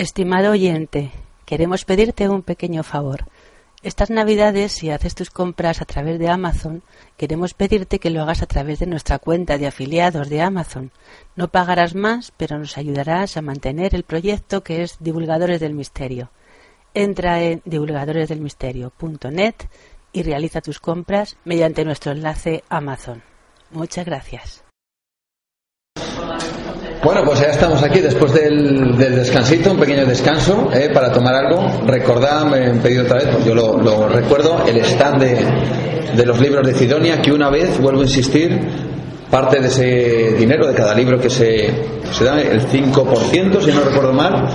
Estimado oyente, queremos pedirte un pequeño favor. Estas navidades, si haces tus compras a través de Amazon, queremos pedirte que lo hagas a través de nuestra cuenta de afiliados de Amazon. No pagarás más, pero nos ayudarás a mantener el proyecto que es Divulgadores del Misterio. Entra en divulgadoresdelmisterio.net y realiza tus compras mediante nuestro enlace Amazon. Muchas gracias. Bueno, pues ya estamos aquí después del, descansito, un pequeño descanso eh, para tomar algo. Recordad, me han pedido otra vez, pues yo lo, recuerdo, el stand de, los libros de Sidonia, que una vez, vuelvo a insistir, parte de ese dinero de cada libro que se, se da, el 5%, si no recuerdo mal,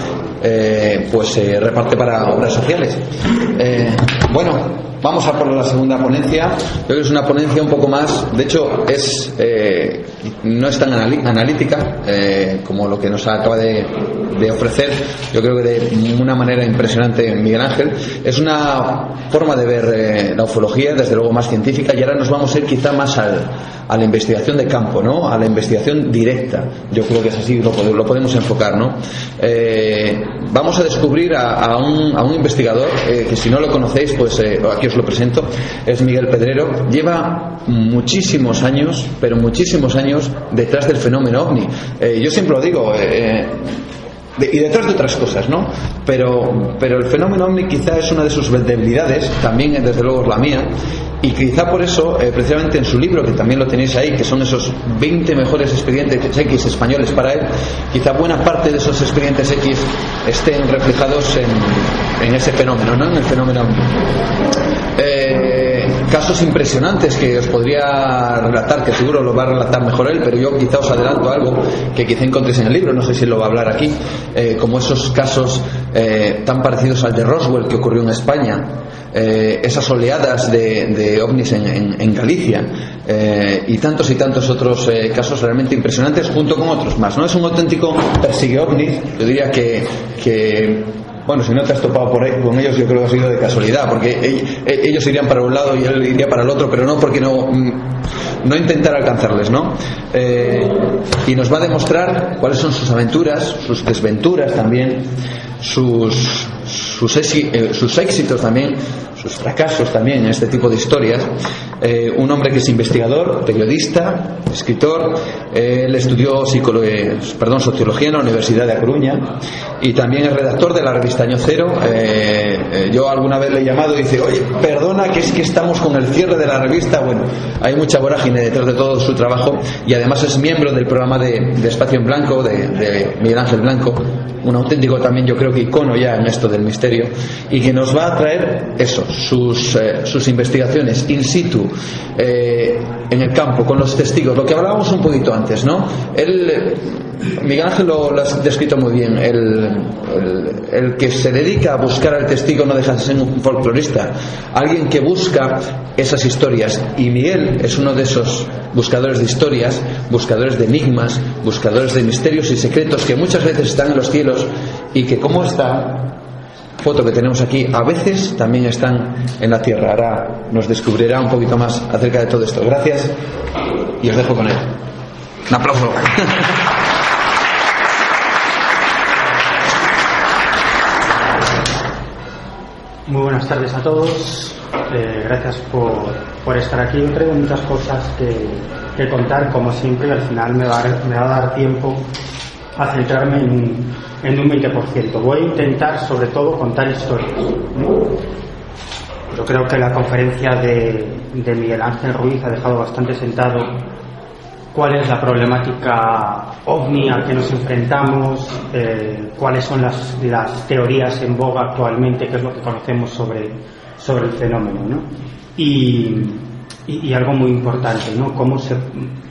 eh, pues se reparte para obras sociales. Eh, bueno, Vamos a por la segunda ponencia. Creo que es una ponencia un poco más, de hecho, es eh, no es tan analítica eh, como lo que nos acaba de, ofrecer. Yo creo que de una manera impresionante Miguel Ángel. Es una forma de ver eh, la ufología, desde luego más científica, y ahora nos vamos a ir quizá más al, a la investigación de campo, ¿no? A la investigación directa. Yo creo que es así, lo, lo podemos enfocar, ¿no? vamos a descubrir a, un, a un, investigador que si no lo conocéis, pues aquí os lo presento, es Miguel Pedrero, lleva muchísimos años, pero muchísimos años detrás del fenómeno ovni. Eh, yo siempre lo digo, eh, eh, y detrás de otras cosas, ¿no? Pero, pero el fenómeno ovni quizá es una de sus debilidades, también desde luego es la mía, y quizá por eso, precisamente en su libro, que también lo tenéis ahí, que son esos 20 mejores expedientes X españoles para él, quizá buena parte de esos expedientes X estén reflejados en, en ese fenómeno, ¿no? En el fenómeno. Eh, casos impresionantes que os podría relatar, que seguro lo va a relatar mejor él, pero yo quizá os adelanto algo que quizá encontréis en el libro, no sé si lo va a hablar aquí, eh, como esos casos eh, tan parecidos al de Roswell que ocurrió en España, esas oleadas de, ovnis en, Galicia y tantos y tantos otros casos realmente impresionantes junto con otros más. ¿no? Es un auténtico persigue ovnis, yo diría que, que bueno, si no te has topado por ahí con ellos, yo creo que ha sido de casualidad, porque e, ellos irían para un lado y él iría para el otro, pero no porque no, mm, no intentar alcanzarles, ¿no? Eh, y nos va a demostrar cuáles son sus aventuras, sus desventuras también, sus, sus, eh, sus éxitos también, sus fracasos también en este tipo de historias. Eh, un hombre que es investigador, periodista, escritor. él estudió perdón, sociología en la Universidad de A Coruña y también es redactor de la revista Año Cero. Eh, yo alguna vez le he llamado y dice, oye, perdona que es que estamos con el cierre de la revista. Bueno, hay mucha vorágine detrás de todo su trabajo y además es miembro del programa de, Espacio en Blanco, de, de Miguel Ángel Blanco, un auténtico también yo creo que icono ya en esto del misterio y que nos va a traer eso, sus, eh, sus investigaciones in situ eh, en el campo con los testigos, lo que hablábamos un poquito antes, ¿no? Él, Miguel Ángel lo, lo, ha descrito muy bien, el, el, que se dedica a buscar al testigo no deja de ser un folclorista, alguien que busca esas historias y Miguel es uno de esos buscadores de historias, buscadores de enigmas, buscadores de misterios y secretos que muchas veces están en los cielos y que como esta foto que tenemos aquí a veces también están en la tierra. Ahora nos descubrirá un poquito más acerca de todo esto. Gracias y os dejo con él. Un aplauso. Muy buenas tardes a todos. Eh, gracias por, por, estar aquí. Yo traigo muchas cosas que, que, contar, como siempre, y al final me va, me va a dar tiempo a centrarme en un, en un 20%. Voy a intentar, sobre todo, contar historias. Yo creo que la conferencia de, de Miguel Ángel Ruiz ha dejado bastante sentado cuál es la problemática ovni a que nos enfrentamos, eh, cuáles son las, las, teorías en boga actualmente, qué es lo que conocemos sobre, sobre el fenómeno. ¿no? Y, y, algo muy importante, ¿no? cómo se,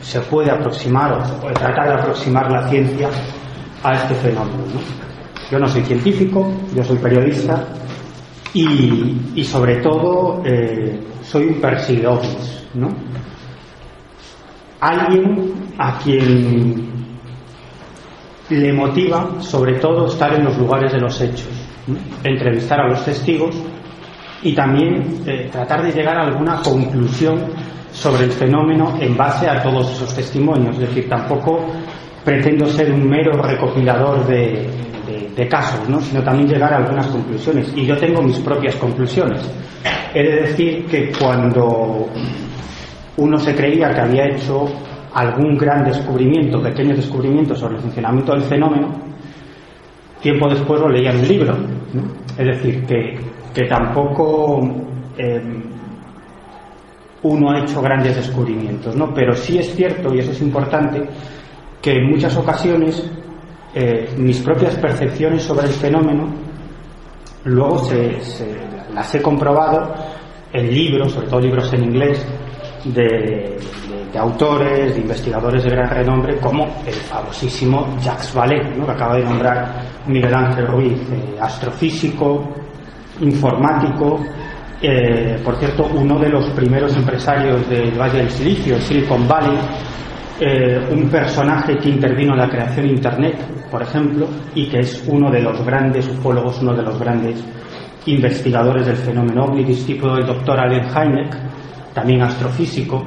se, puede aproximar o tratar de aproximar la ciencia a este fenómeno. ¿no? Yo no soy científico, yo soy periodista y, y sobre todo eh, soy un perseguidor, ¿no? alguien a quien le motiva sobre todo estar en los lugares de los hechos, entrevistar a los testigos y también eh, tratar de llegar a alguna conclusión sobre el fenómeno en base a todos esos testimonios. Es decir, tampoco pretendo ser un mero recopilador de, de, casos, ¿no? sino también llegar a algunas conclusiones. Y yo tengo mis propias conclusiones. He de decir que cuando uno se creía que había hecho algún gran descubrimiento, pequeño descubrimiento sobre el funcionamiento del fenómeno, tiempo después lo leía en un libro. Es decir, que, que tampoco em, uno ha hecho grandes descubrimientos, ¿no? Pero sí es cierto, y eso es importante, que en muchas ocasiones eh, mis propias percepciones sobre el fenómeno luego se, las he comprobado en libros, sobre todo libros en inglés, de, autores, de investigadores de gran renombre, como el famosísimo Jacques Vallée, que acaba de nombrar Miguel Ángel Ruiz, eh, astrofísico, informático, eh, por cierto, uno de los primeros empresarios del Valle del Silicio, Silicon Valley, eh, un personaje que intervino en la creación de Internet, por ejemplo, y que es uno de los grandes ufólogos, uno de los grandes investigadores del fenómeno ovni, discípulo del doctor Allen Hynek, también astrofísico,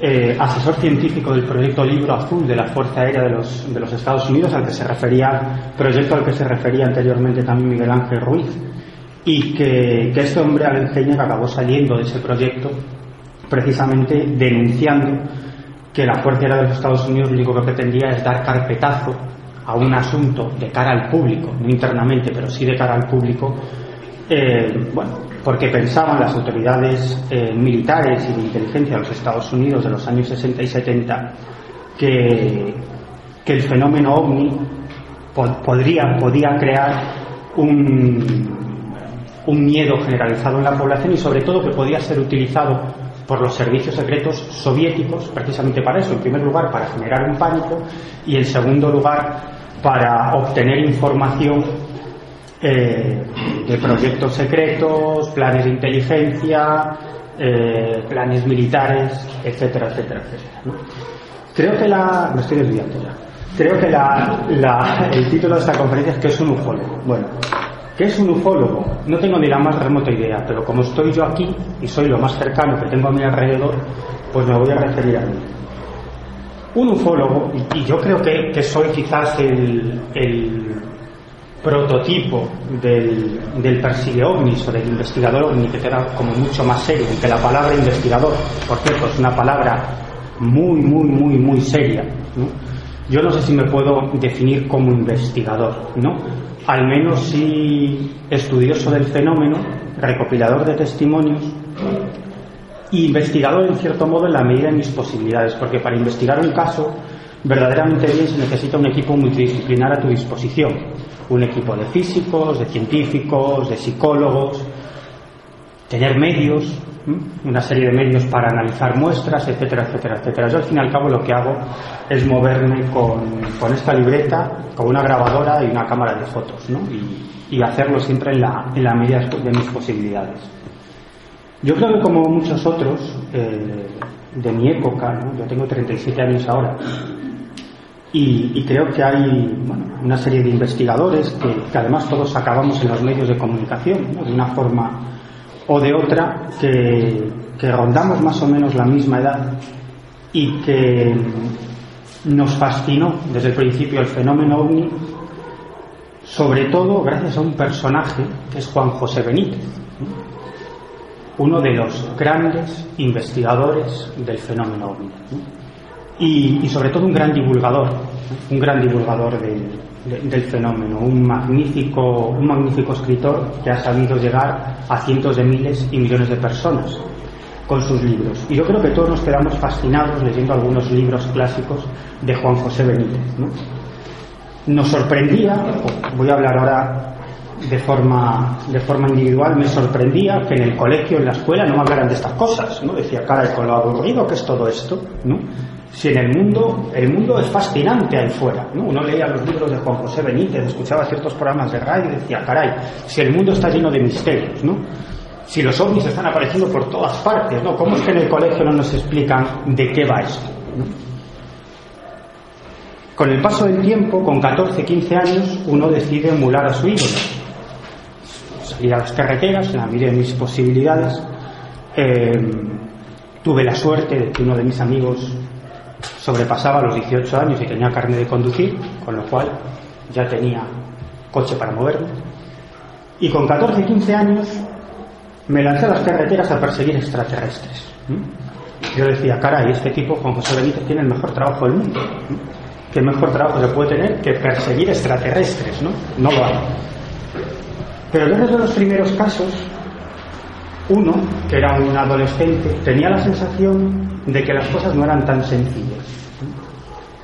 eh, asesor científico del proyecto Libro Azul de la Fuerza Aérea de los, de los Estados Unidos, al que se refería, proyecto al que se refería anteriormente también Miguel Ángel Ruiz, y que, que este hombre, Hynek, acabó saliendo de ese proyecto precisamente denunciando que la Fuerza Aérea de los Estados Unidos lo único que pretendía es dar carpetazo a un asunto de cara al público, no internamente, pero sí de cara al público, eh, bueno, porque pensaban las autoridades eh, militares y de inteligencia de los Estados Unidos de los años 60 y 70 que, que el fenómeno ovni podría, podía crear un, un miedo generalizado en la población y sobre todo que podía ser utilizado por los servicios secretos soviéticos precisamente para eso. En primer lugar, para generar un pánico y en segundo lugar, para obtener información eh, de proyectos secretos, planes de inteligencia, eh, planes militares, etcétera, etcétera, etcétera. Creo que la. Me estoy desviando ya. Creo que la, el título de esta conferencia es que es un ufólogo. Bueno, ¿Qué es un ufólogo? No tengo ni la más remota idea, pero como estoy yo aquí y soy lo más cercano que tengo a mi alrededor, pues me voy a referir a mí. Un ufólogo, y, yo creo que, soy quizás el, prototipo del, del persigue ovnis o del investigador ovni, que queda como mucho más serio, que la palabra investigador, por cierto, es una palabra muy, muy, muy, muy seria. Yo no sé si me puedo definir como investigador, ¿no? Al menos sí estudioso del fenómeno, recopilador de testimonios e investigador en cierto modo en la medida de mis posibilidades, porque para investigar un caso verdaderamente bien se necesita un equipo multidisciplinar a tu disposición, un equipo de físicos, de científicos, de psicólogos, tener medios, una serie de medios para analizar muestras, etcétera, etcétera, etcétera. Yo al fin y al cabo lo que hago es moverme con, con esta libreta, con una grabadora y una cámara de fotos, ¿no? Y, y hacerlo siempre en la, en la medida de mis posibilidades. Yo creo que como muchos otros eh, de mi época, yo tengo 37 años ahora, y, creo que hay una serie de investigadores que, que, además todos acabamos en los medios de comunicación ¿no? de una forma o de otra que, rondamos más o menos la misma edad y que nos fascinó desde el principio el fenómeno ovni, sobre todo gracias a un personaje que es Juan José Benítez, uno de los grandes investigadores del fenómeno ovni y, y, sobre todo un gran divulgador, un gran divulgador de, del fenómeno, un magnífico, un magnífico escritor que ha sabido llegar a cientos de miles y millones de personas con sus libros. Y yo creo que todos nos quedamos fascinados leyendo algunos libros clásicos de Juan José Benítez. Nos sorprendía, voy a hablar ahora de forma, de forma individual, me sorprendía que en el colegio, en la escuela, no me hablaran de estas cosas. ¿no? Decía, cara, con lo aburrido que es todo esto, ¿no? Si en el mundo, el mundo es fascinante ahí fuera. ¿no? Uno leía los libros de Juan José Benítez, escuchaba ciertos programas de radio y decía, caray, si el mundo está lleno de misterios, ¿no? Si los ovnis están apareciendo por todas partes, ¿no? ¿Cómo es que en el colegio no nos explican de qué va esto? Con el paso del tiempo, con 14, 15 años, uno decide emular a su ídolo. Salir a las carreteras, en la medida de mis posibilidades. Eh, tuve la suerte de que uno de mis amigos sobrepasaba los 18 años y tenía carne de conducir, con lo cual ya tenía coche para moverme. Y con 14, 15 años me lancé a las carreteras a perseguir extraterrestres. Yo decía, caray, este tipo, Juan José Benítez, tiene el mejor trabajo del mundo. ¿Qué mejor trabajo se puede tener que perseguir extraterrestres? No, no lo hay. Pero desde los primeros casos, uno, que era un adolescente, tenía la sensación de que las cosas no eran tan sencillas.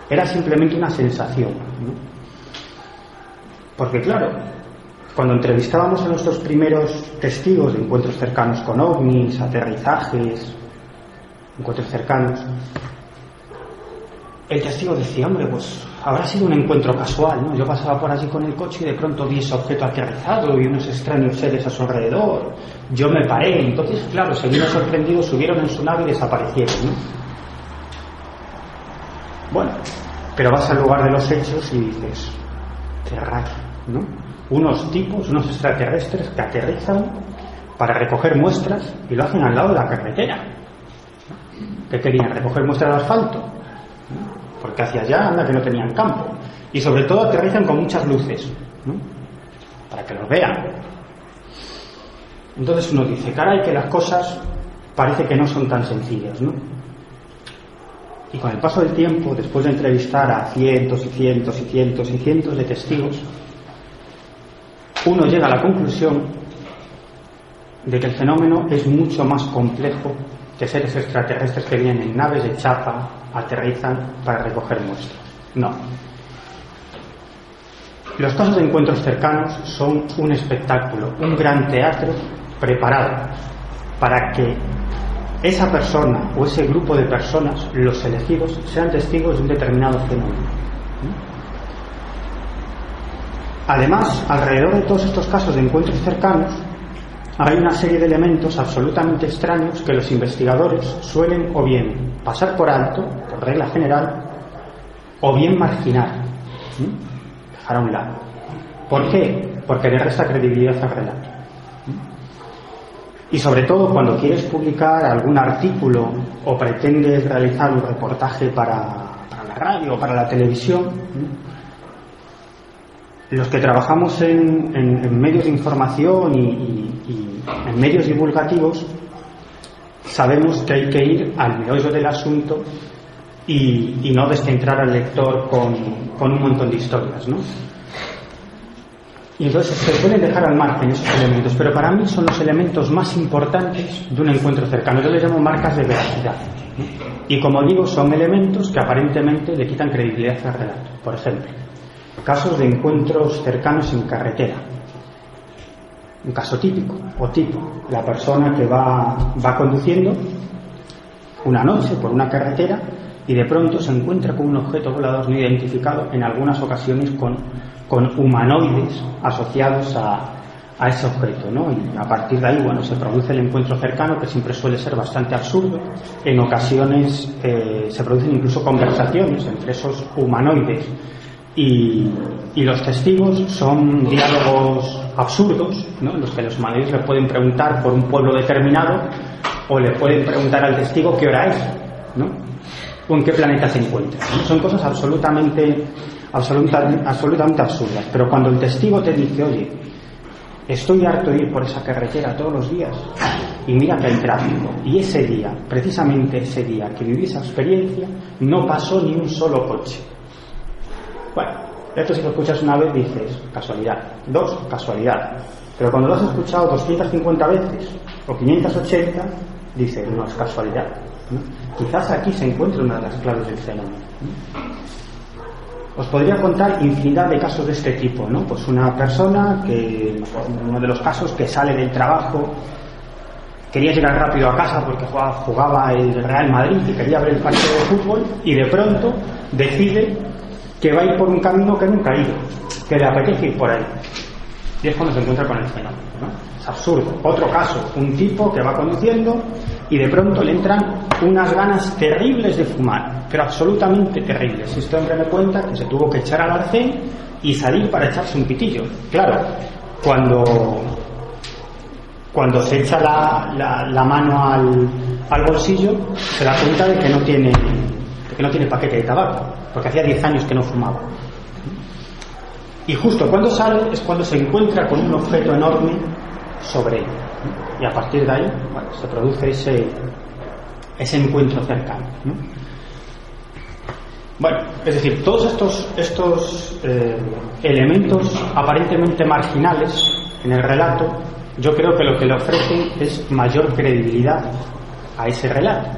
Era simplemente una sensación. Porque claro, cuando entrevistábamos a nuestros primeros testigos de encuentros cercanos con ovnis, aterrizajes, encuentros cercanos, el testigo decía, hombre, pues habrá sido un encuentro casual, ¿no? Yo pasaba por allí con el coche y de pronto vi ese objeto aterrizado y unos extraños seres a su alrededor. Yo me paré, entonces, claro, se vieron sorprendidos, subieron en su nave y desaparecieron, ¿no? Bueno, pero vas al lugar de los hechos y dices, qué ¿no? Unos tipos, unos extraterrestres que aterrizan para recoger muestras y lo hacen al lado de la carretera. ¿Qué querían? ¿Recoger muestras de asfalto? porque hacia allá anda que no tenían campo. Y sobre todo aterrizan con muchas luces, ¿no? para que los vean. Entonces uno dice, caray, que las cosas parece que no son tan sencillas, ¿no? Y con el paso del tiempo, después de entrevistar a cientos y cientos y cientos y cientos de testigos, uno llega a la conclusión de que el fenómeno es mucho más complejo que seres extraterrestres que vienen en naves de chapa, aterrizan para recoger muestras. No. Los casos de encuentros cercanos son un espectáculo, un gran teatro preparado para que esa persona o ese grupo de personas, los elegidos, sean testigos de un determinado fenómeno. Además, alrededor de todos estos casos de encuentros cercanos, hay una serie de elementos absolutamente extraños que los investigadores suelen o bien pasar por alto, por regla general, o bien marginar, dejar a un lado. ¿Por qué? Porque le resta credibilidad al relato. Y sobre todo cuando quieres publicar algún artículo o pretendes realizar un reportaje para, la radio o para la televisión, los que trabajamos en, medios de información y, en medios divulgativos sabemos que hay que ir al meollo del asunto y, no descentrar al lector con, un montón de historias, ¿no? Y entonces se pueden dejar al margen esos elementos, pero para mí son los elementos más importantes de un encuentro cercano. Yo les llamo marcas de veracidad. Y como digo, son elementos que aparentemente le quitan credibilidad al relato. Por ejemplo, casos de encuentros cercanos en carretera. Un caso típico o tipo, la persona que va, va conduciendo una noche por una carretera y de pronto se encuentra con un objeto volador no identificado, en algunas ocasiones con, con humanoides asociados a, a ese objeto, ¿no? Y a partir de ahí, bueno, se produce el encuentro cercano, que siempre suele ser bastante absurdo. En ocasiones eh, se producen incluso conversaciones entre esos humanoides y, los testigos son diálogos absurdos, ¿no? en los que los humanos le pueden preguntar por un pueblo determinado o le pueden preguntar al testigo qué hora es, ¿no? o en qué planeta se encuentra. Son cosas absolutamente, absolutamente, absurdas. Pero cuando el testigo te dice, oye, estoy harto de ir por esa carretera todos los días y mira que hay tráfico, y ese día, precisamente ese día que viví esa experiencia, no pasó ni un solo coche bueno, esto si lo escuchas una vez dices, casualidad. Dos, casualidad. Pero cuando lo has escuchado 250 veces o 580, dices, no es casualidad. Quizás aquí se encuentre una de las claves del fenómeno. Os podría contar infinidad de casos de este tipo, ¿no? Pues una persona que, uno de los casos que sale del trabajo, quería llegar rápido a casa porque jugaba, el Real Madrid y quería ver el partido de fútbol y de pronto decide que va a ir por un camino que nunca ha ido, que le apetece ir por ahí. Y es cuando se encuentra con el fenómeno. Absurdo. Otro caso, un tipo que va conduciendo y de pronto le entran unas ganas terribles de fumar, pero absolutamente terribles. Este hombre me cuenta que se tuvo que echar al arcén y salir para echarse un pitillo. Claro, cuando, cuando se echa la, la, mano al, al bolsillo, se da cuenta de que no tiene, de que no tiene paquete de tabaco porque hacía 10 años que no fumaba. Y justo cuando sale es cuando se encuentra con un objeto enorme sobre él. Y a partir de ahí se produce ese, ese encuentro cercano. Bueno, es decir, todos estos, estos eh, elementos aparentemente marginales en el relato, yo creo que lo que le ofrecen es mayor credibilidad a ese relato.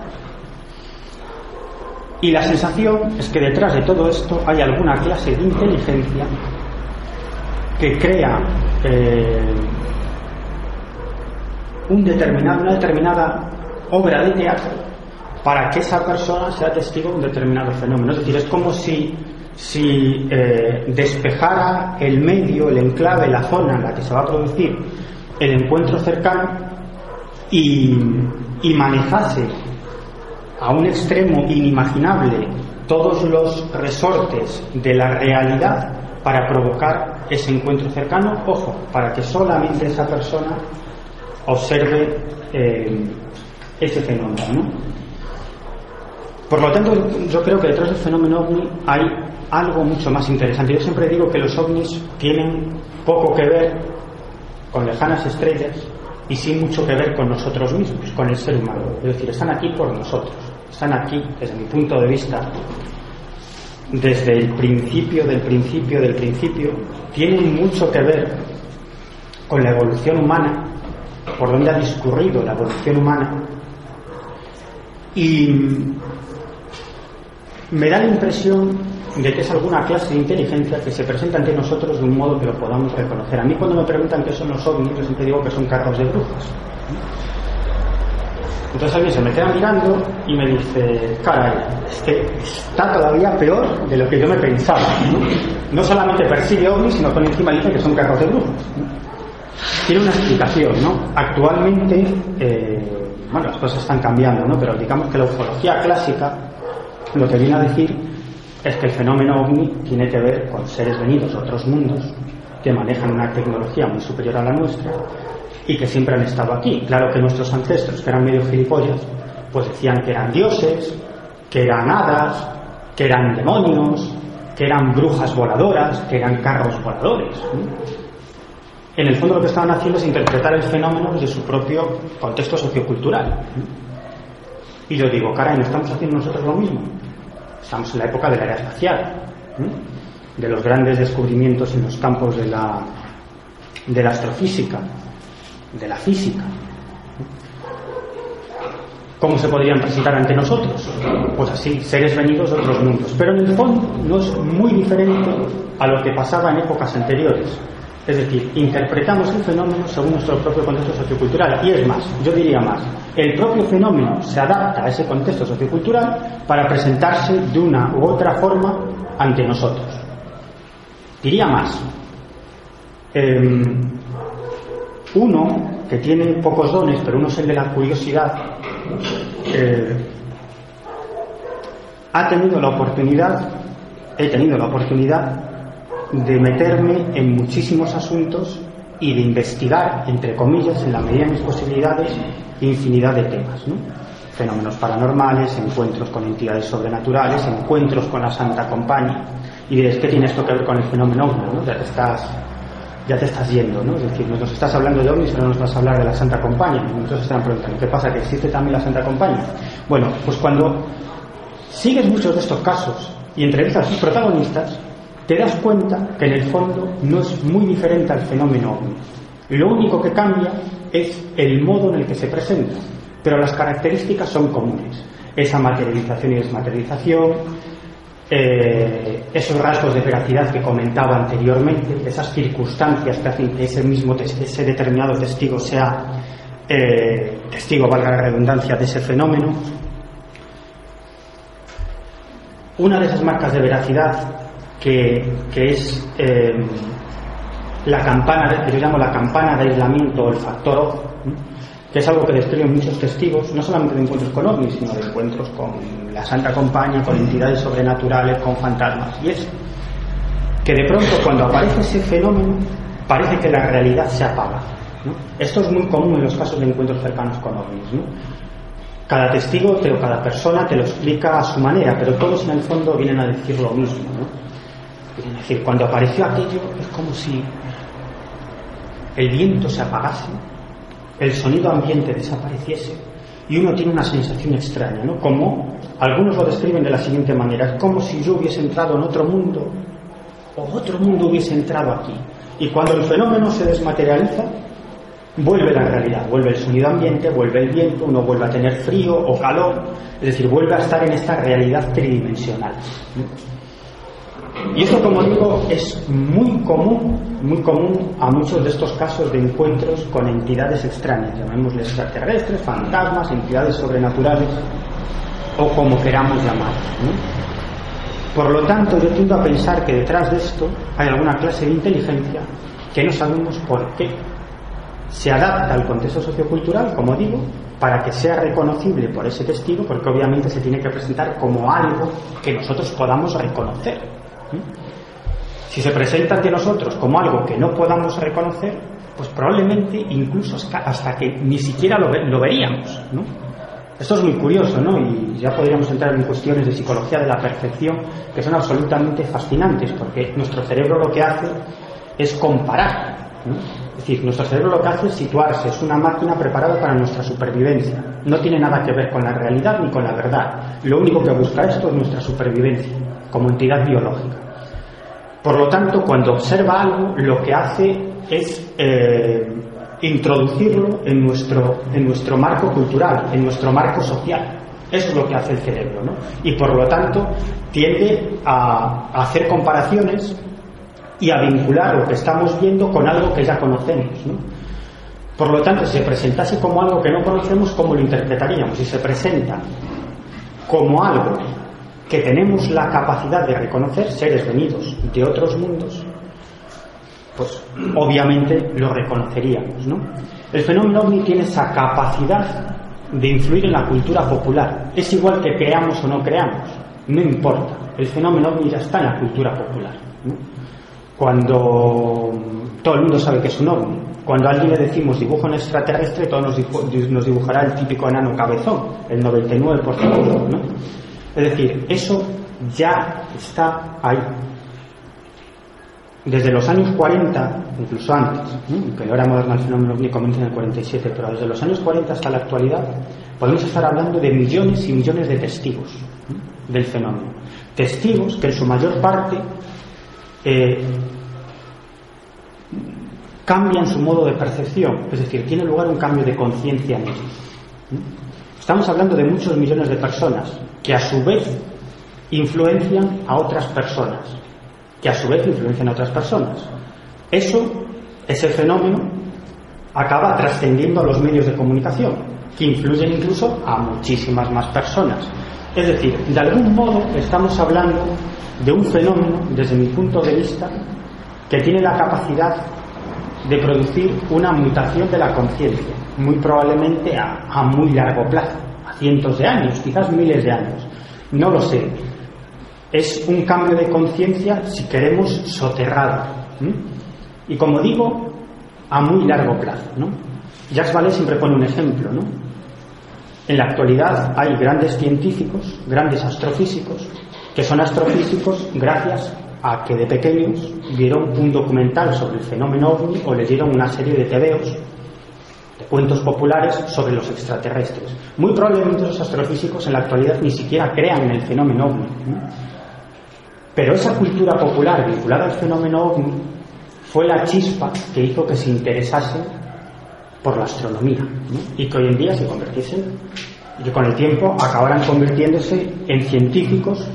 Y la sensación es que detrás de todo esto hay alguna clase de inteligencia que crea eh, un determinado, una determinada obra de teatro para que esa persona sea testigo de un determinado fenómeno. Es decir, es como si, si eh, despejara el medio, el enclave, la zona en la que se va a producir el encuentro cercano y, y manejase a un extremo inimaginable todos los resortes de la realidad para provocar ese encuentro cercano, ojo, para que solamente esa persona observe eh, ese fenómeno. Por lo tanto, yo creo que detrás del fenómeno ovni hay algo mucho más interesante. Yo siempre digo que los ovnis tienen poco que ver con lejanas estrellas y sí mucho que ver con nosotros mismos, con el ser humano. Es decir, están aquí por nosotros, están aquí, desde mi punto de vista, desde el principio del principio del principio, tienen mucho que ver con la evolución humana, por donde ha discurrido la evolución humana, y me da la impresión de que es alguna clase de inteligencia que se presenta ante nosotros de un modo que lo podamos reconocer. A mí cuando me preguntan qué son los ovnis, yo siempre digo que son carros de brujas. Entonces alguien se me queda mirando y me dice, caray, es que está todavía peor de lo que yo me pensaba. No, solamente persigue ovnis, sino que encima dice que son carros de brujas. Tiene una explicación, ¿no? Actualmente, eh, bueno, las cosas están cambiando, ¿no? Pero digamos que la ufología clásica lo que viene a decir es que el fenómeno ovni tiene que ver con seres venidos de otros mundos que manejan una tecnología muy superior a la nuestra y que siempre han estado aquí. Claro que nuestros ancestros, que eran medio gilipollas, pues decían que eran dioses, que eran hadas, que eran demonios, que eran brujas voladoras, que eran carros voladores. En el fondo lo que estaban haciendo es interpretar el fenómeno desde su propio contexto sociocultural. Y yo digo, caray, ¿no estamos haciendo nosotros lo mismo? Estamos en la época de la era espacial, de los grandes descubrimientos en los campos de la, de la astrofísica, de la física. ¿Cómo se podrían presentar ante nosotros? Pues así, seres venidos de otros mundos. Pero en el fondo no es muy diferente a lo que pasaba en épocas anteriores. Es decir, interpretamos el fenómeno según nuestro propio contexto sociocultural. Y es más, yo diría más, el propio fenómeno se adapta a ese contexto sociocultural para presentarse de una u otra forma ante nosotros. Diría más, em, uno que tiene pocos dones, pero uno es el de la curiosidad, eh, ha tenido la oportunidad, he tenido la oportunidad de meterme en muchísimos asuntos y de investigar, entre comillas, en la medida de mis posibilidades, infinidad de temas. ¿no? Fenómenos paranormales, encuentros con entidades sobrenaturales, encuentros con la Santa Compañía. Y diréis, ¿qué tiene esto que ver con el fenómeno ¿no? Ya te estás ya te estás yendo, ¿no? Es decir, nos estás hablando de ovnis, pero nos vas a hablar de la Santa Compañía. Entonces están preguntando, ¿qué pasa? ¿Que existe también la Santa Compañía? Bueno, pues cuando sigues muchos de estos casos y entrevistas a sus protagonistas, te das cuenta que en el fondo no es muy diferente al fenómeno ovni. Lo único que cambia es el modo en el que se presenta, pero las características son comunes. Esa materialización y desmaterialización, eh, esos rasgos de veracidad que comentaba anteriormente, esas circunstancias que hacen que ese mismo ese determinado testigo sea eh, testigo, valga la redundancia, de ese fenómeno. Una de esas marcas de veracidad que, es eh, la campana, que yo llamo la campana de aislamiento o el factor off, que es algo que describen muchos testigos, no solamente de encuentros con ovnis, sino de encuentros con la Santa Compañía, con entidades sobrenaturales, con fantasmas. Y es que de pronto cuando aparece ese fenómeno, parece que la realidad se apaga. Esto es muy común en los casos de encuentros cercanos con ovnis. Cada testigo o cada persona te lo explica a su manera, pero todos en el fondo vienen a decir lo mismo. Es decir, cuando apareció aquello es como si el viento se apagase, el sonido ambiente desapareciese y uno tiene una sensación extraña, ¿no? Como algunos lo describen de la siguiente manera, es como si yo hubiese entrado en otro mundo o otro mundo hubiese entrado aquí. Y cuando el fenómeno se desmaterializa, vuelve la realidad, vuelve el sonido ambiente, vuelve el viento, uno vuelve a tener frío o calor, es decir, vuelve a estar en esta realidad tridimensional. Y esto, como digo, es muy común, muy común a muchos de estos casos de encuentros con entidades extrañas, llamémosles extraterrestres, fantasmas, entidades sobrenaturales o como queramos llamar. Por lo tanto, yo tiendo a pensar que detrás de esto hay alguna clase de inteligencia que no sabemos por qué se adapta al contexto sociocultural, como digo, para que sea reconocible por ese testigo, porque obviamente se tiene que presentar como algo que nosotros podamos reconocer. Si se presenta ante nosotros como algo que no podamos reconocer, pues probablemente incluso hasta que ni siquiera lo, veríamos. Esto es muy curioso, ¿no? Y ya podríamos entrar en cuestiones de psicología de la percepción que son absolutamente fascinantes, porque nuestro cerebro lo que hace es comparar. Es decir, nuestro cerebro lo que hace es situarse, es una máquina preparada para nuestra supervivencia. No tiene nada que ver con la realidad ni con la verdad. Lo único que busca esto es nuestra supervivencia como entidad biológica. Por lo tanto, cuando observa algo, lo que hace es eh, introducirlo en nuestro, en nuestro marco cultural, en nuestro marco social. Eso es lo que hace el cerebro, ¿no? Y por lo tanto tiende a, hacer comparaciones y a vincular lo que estamos viendo con algo que ya conocemos, ¿no? Por lo tanto, si se presentase como algo que no conocemos, ¿cómo lo interpretaríamos? Si se presenta como algo que tenemos la capacidad de reconocer seres venidos de otros mundos, pues obviamente lo reconoceríamos. ¿no? El fenómeno ovni tiene esa capacidad de influir en la cultura popular. Es igual que creamos o no creamos, no importa. El fenómeno ovni ya está en la cultura popular. Cuando todo el mundo sabe que es un ovni, cuando a alguien le decimos dibujo un extraterrestre, todos nos, dibujará el típico enano cabezón, el 99%. ¿no? Es decir, eso ya está ahí. Desde los años 40, incluso antes, que no era moderno el fenómeno ni comienza en el 47, pero desde los años 40 hasta la actualidad, podemos estar hablando de millones y millones de testigos del fenómeno. Testigos que en su mayor parte eh, cambian su modo de percepción, es decir, tiene lugar un cambio de conciencia en ellos. Estamos hablando de muchos millones de personas que a su vez influencian a otras personas, que a su vez influencian a otras personas. Eso, ese fenómeno, acaba trascendiendo a los medios de comunicación, que influyen incluso a muchísimas más personas. Es decir, de algún modo estamos hablando de un fenómeno, desde mi punto de vista, que tiene la capacidad de producir una mutación de la conciencia muy probablemente a, muy largo plazo, a cientos de años, quizás miles de años. No lo sé. Es un cambio de conciencia, si queremos, soterrado. Y como digo, a muy largo plazo. ¿no? Jacques Vallée siempre pone un ejemplo. ¿no? En la actualidad hay grandes científicos, grandes astrofísicos, que son astrofísicos gracias a que de pequeños vieron un documental sobre el fenómeno ovni o leyeron una serie de tebeos cuentos populares sobre los extraterrestres. Muy probablemente los astrofísicos en la actualidad ni siquiera crean en el fenómeno ovni. Pero esa cultura popular vinculada al fenómeno ovni fue la chispa que hizo que se interesasen por la astronomía y que hoy en día se convirtiesen y que con el tiempo acabaran convirtiéndose en científicos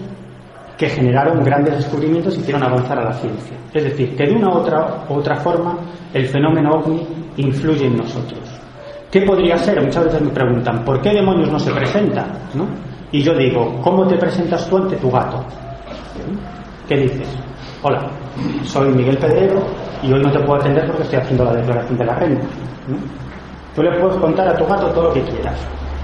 que generaron grandes descubrimientos y hicieron avanzar a la ciencia. Es decir, que de una u otra, otra forma el fenómeno ovni influye en nosotros. ¿Qué podría ser? Muchas veces me preguntan, ¿por qué demonios no se presentan? Y yo digo, ¿cómo te presentas tú ante tu gato? ¿Qué dices? Hola, soy Miguel Pedrero y hoy no te puedo atender porque estoy haciendo la declaración de la renta. Tú le puedes contar a tu gato todo lo que quieras,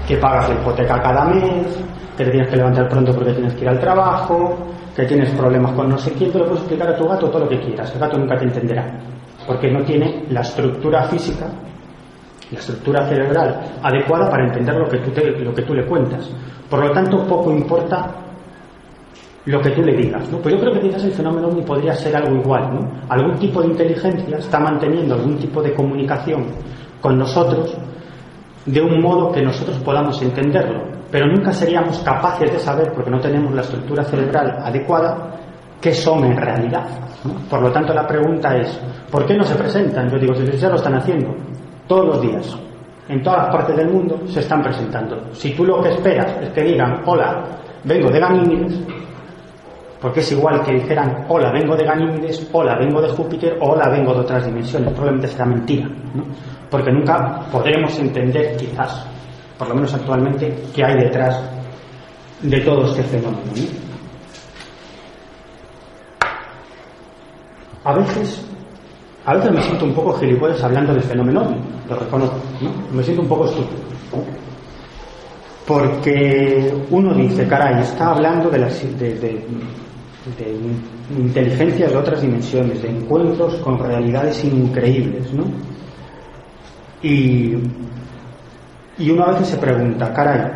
que pagas la hipoteca cada mes, que te tienes que levantar pronto porque tienes que ir al trabajo, que tienes problemas con no sé quién, tú le puedes explicar a tu gato todo lo que quieras, el gato nunca te entenderá, porque no tiene la estructura física la estructura cerebral adecuada para entender lo que tú, le cuentas. Por lo tanto, poco importa lo que tú le digas. ¿no? Pues yo creo que quizás el fenómeno ovni podría ser algo igual. ¿no? Algún tipo de inteligencia está manteniendo algún tipo de comunicación con nosotros de un modo que nosotros podamos entenderlo, pero nunca seríamos capaces de saber, porque no tenemos la estructura cerebral adecuada, qué son en realidad. Por lo tanto, la pregunta es, ¿por qué no se presentan? Yo digo, si ya lo están haciendo, todos los días, en todas las partes del mundo se están presentando. Si tú lo que esperas es que digan, hola, vengo de Ganímedes, porque es igual que dijeran, hola, vengo de Ganímedes, hola, vengo de Júpiter, hola, vengo de otras dimensiones, probablemente será mentira, ¿no? porque nunca podremos entender, quizás, por lo menos actualmente, qué hay detrás de todo este fenómeno. A veces, a veces me siento un poco gilipollas hablando del fenómeno, lo reconozco, ¿no? me siento un poco estúpido. Porque uno dice, caray, está hablando de, las, de inteligencias de otras dimensiones, de encuentros con realidades increíbles, ¿no? Y, y uno a veces se pregunta, caray,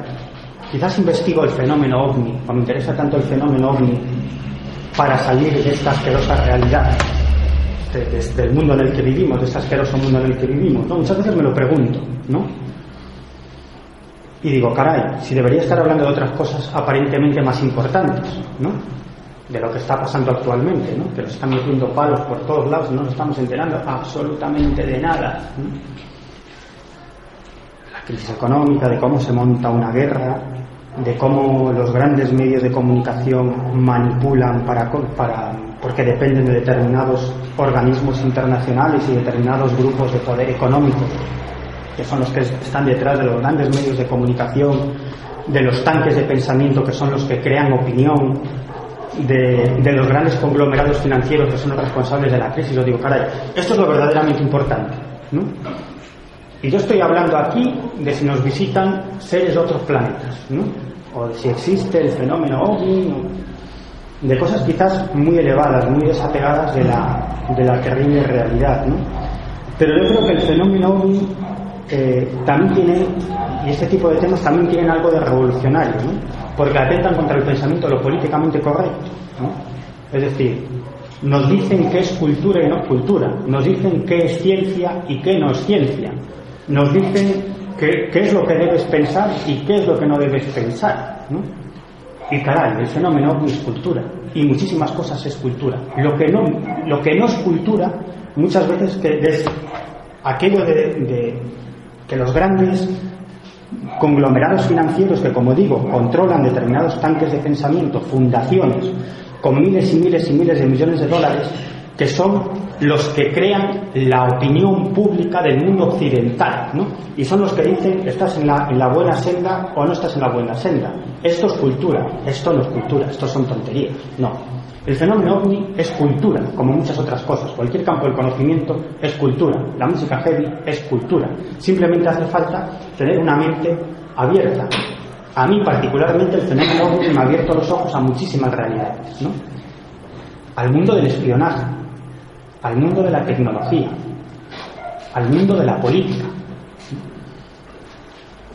quizás investigo el fenómeno ovni, o me interesa tanto el fenómeno ovni para salir de esta asquerosa realidad, desde el mundo en el que vivimos, de este asqueroso mundo en el que vivimos. ¿no? Muchas veces me lo pregunto, ¿no? Y digo, caray, si debería estar hablando de otras cosas aparentemente más importantes, ¿no? De lo que está pasando actualmente, ¿no? Que nos están metiendo palos por todos lados, no nos estamos enterando absolutamente de nada. La crisis económica, de cómo se monta una guerra, de cómo los grandes medios de comunicación manipulan para, para porque dependen de determinados organismos internacionales y determinados grupos de poder económico que son los que están detrás de los grandes medios de comunicación, de los tanques de pensamiento que son los que crean opinión, de, los grandes conglomerados financieros que son los responsables de la crisis. Yo digo, caray, esto es lo verdaderamente importante. ¿no? Y yo estoy hablando aquí de si nos visitan seres de otros planetas, ¿no? o de si existe el fenómeno ovni, de cosas quizás muy elevadas, muy desapegadas de la, de la terrible realidad. ¿no? Pero yo creo que el fenómeno ovni eh, también tiene, y este tipo de temas también tienen algo de revolucionario, ¿no? porque atentan contra el pensamiento lo políticamente correcto. Es decir, nos dicen qué es cultura y no cultura, nos dicen qué es ciencia y qué no es ciencia, nos dicen qué, qué es lo que debes pensar y qué es lo que no debes pensar. Y caray, el fenómeno es cultura, y muchísimas cosas es cultura. Lo que no, lo que no es cultura, muchas veces que es aquello de, de que los grandes conglomerados financieros que, como digo, controlan determinados tanques de pensamiento, fundaciones, con miles y miles y miles de millones de dólares, que son los que crean la opinión pública del mundo occidental, ¿no? Y son los que dicen, estás en la, en la buena senda o no estás en la buena senda. Esto es cultura, esto no es cultura, esto son tonterías. No, el fenómeno ovni es cultura, como muchas otras cosas. Cualquier campo del conocimiento es cultura. La música heavy es cultura. Simplemente hace falta tener una mente abierta. A mí particularmente el fenómeno ovni me ha abierto los ojos a muchísimas realidades. ¿no? Al mundo del espionaje, al mundo de la tecnología, al mundo de la política,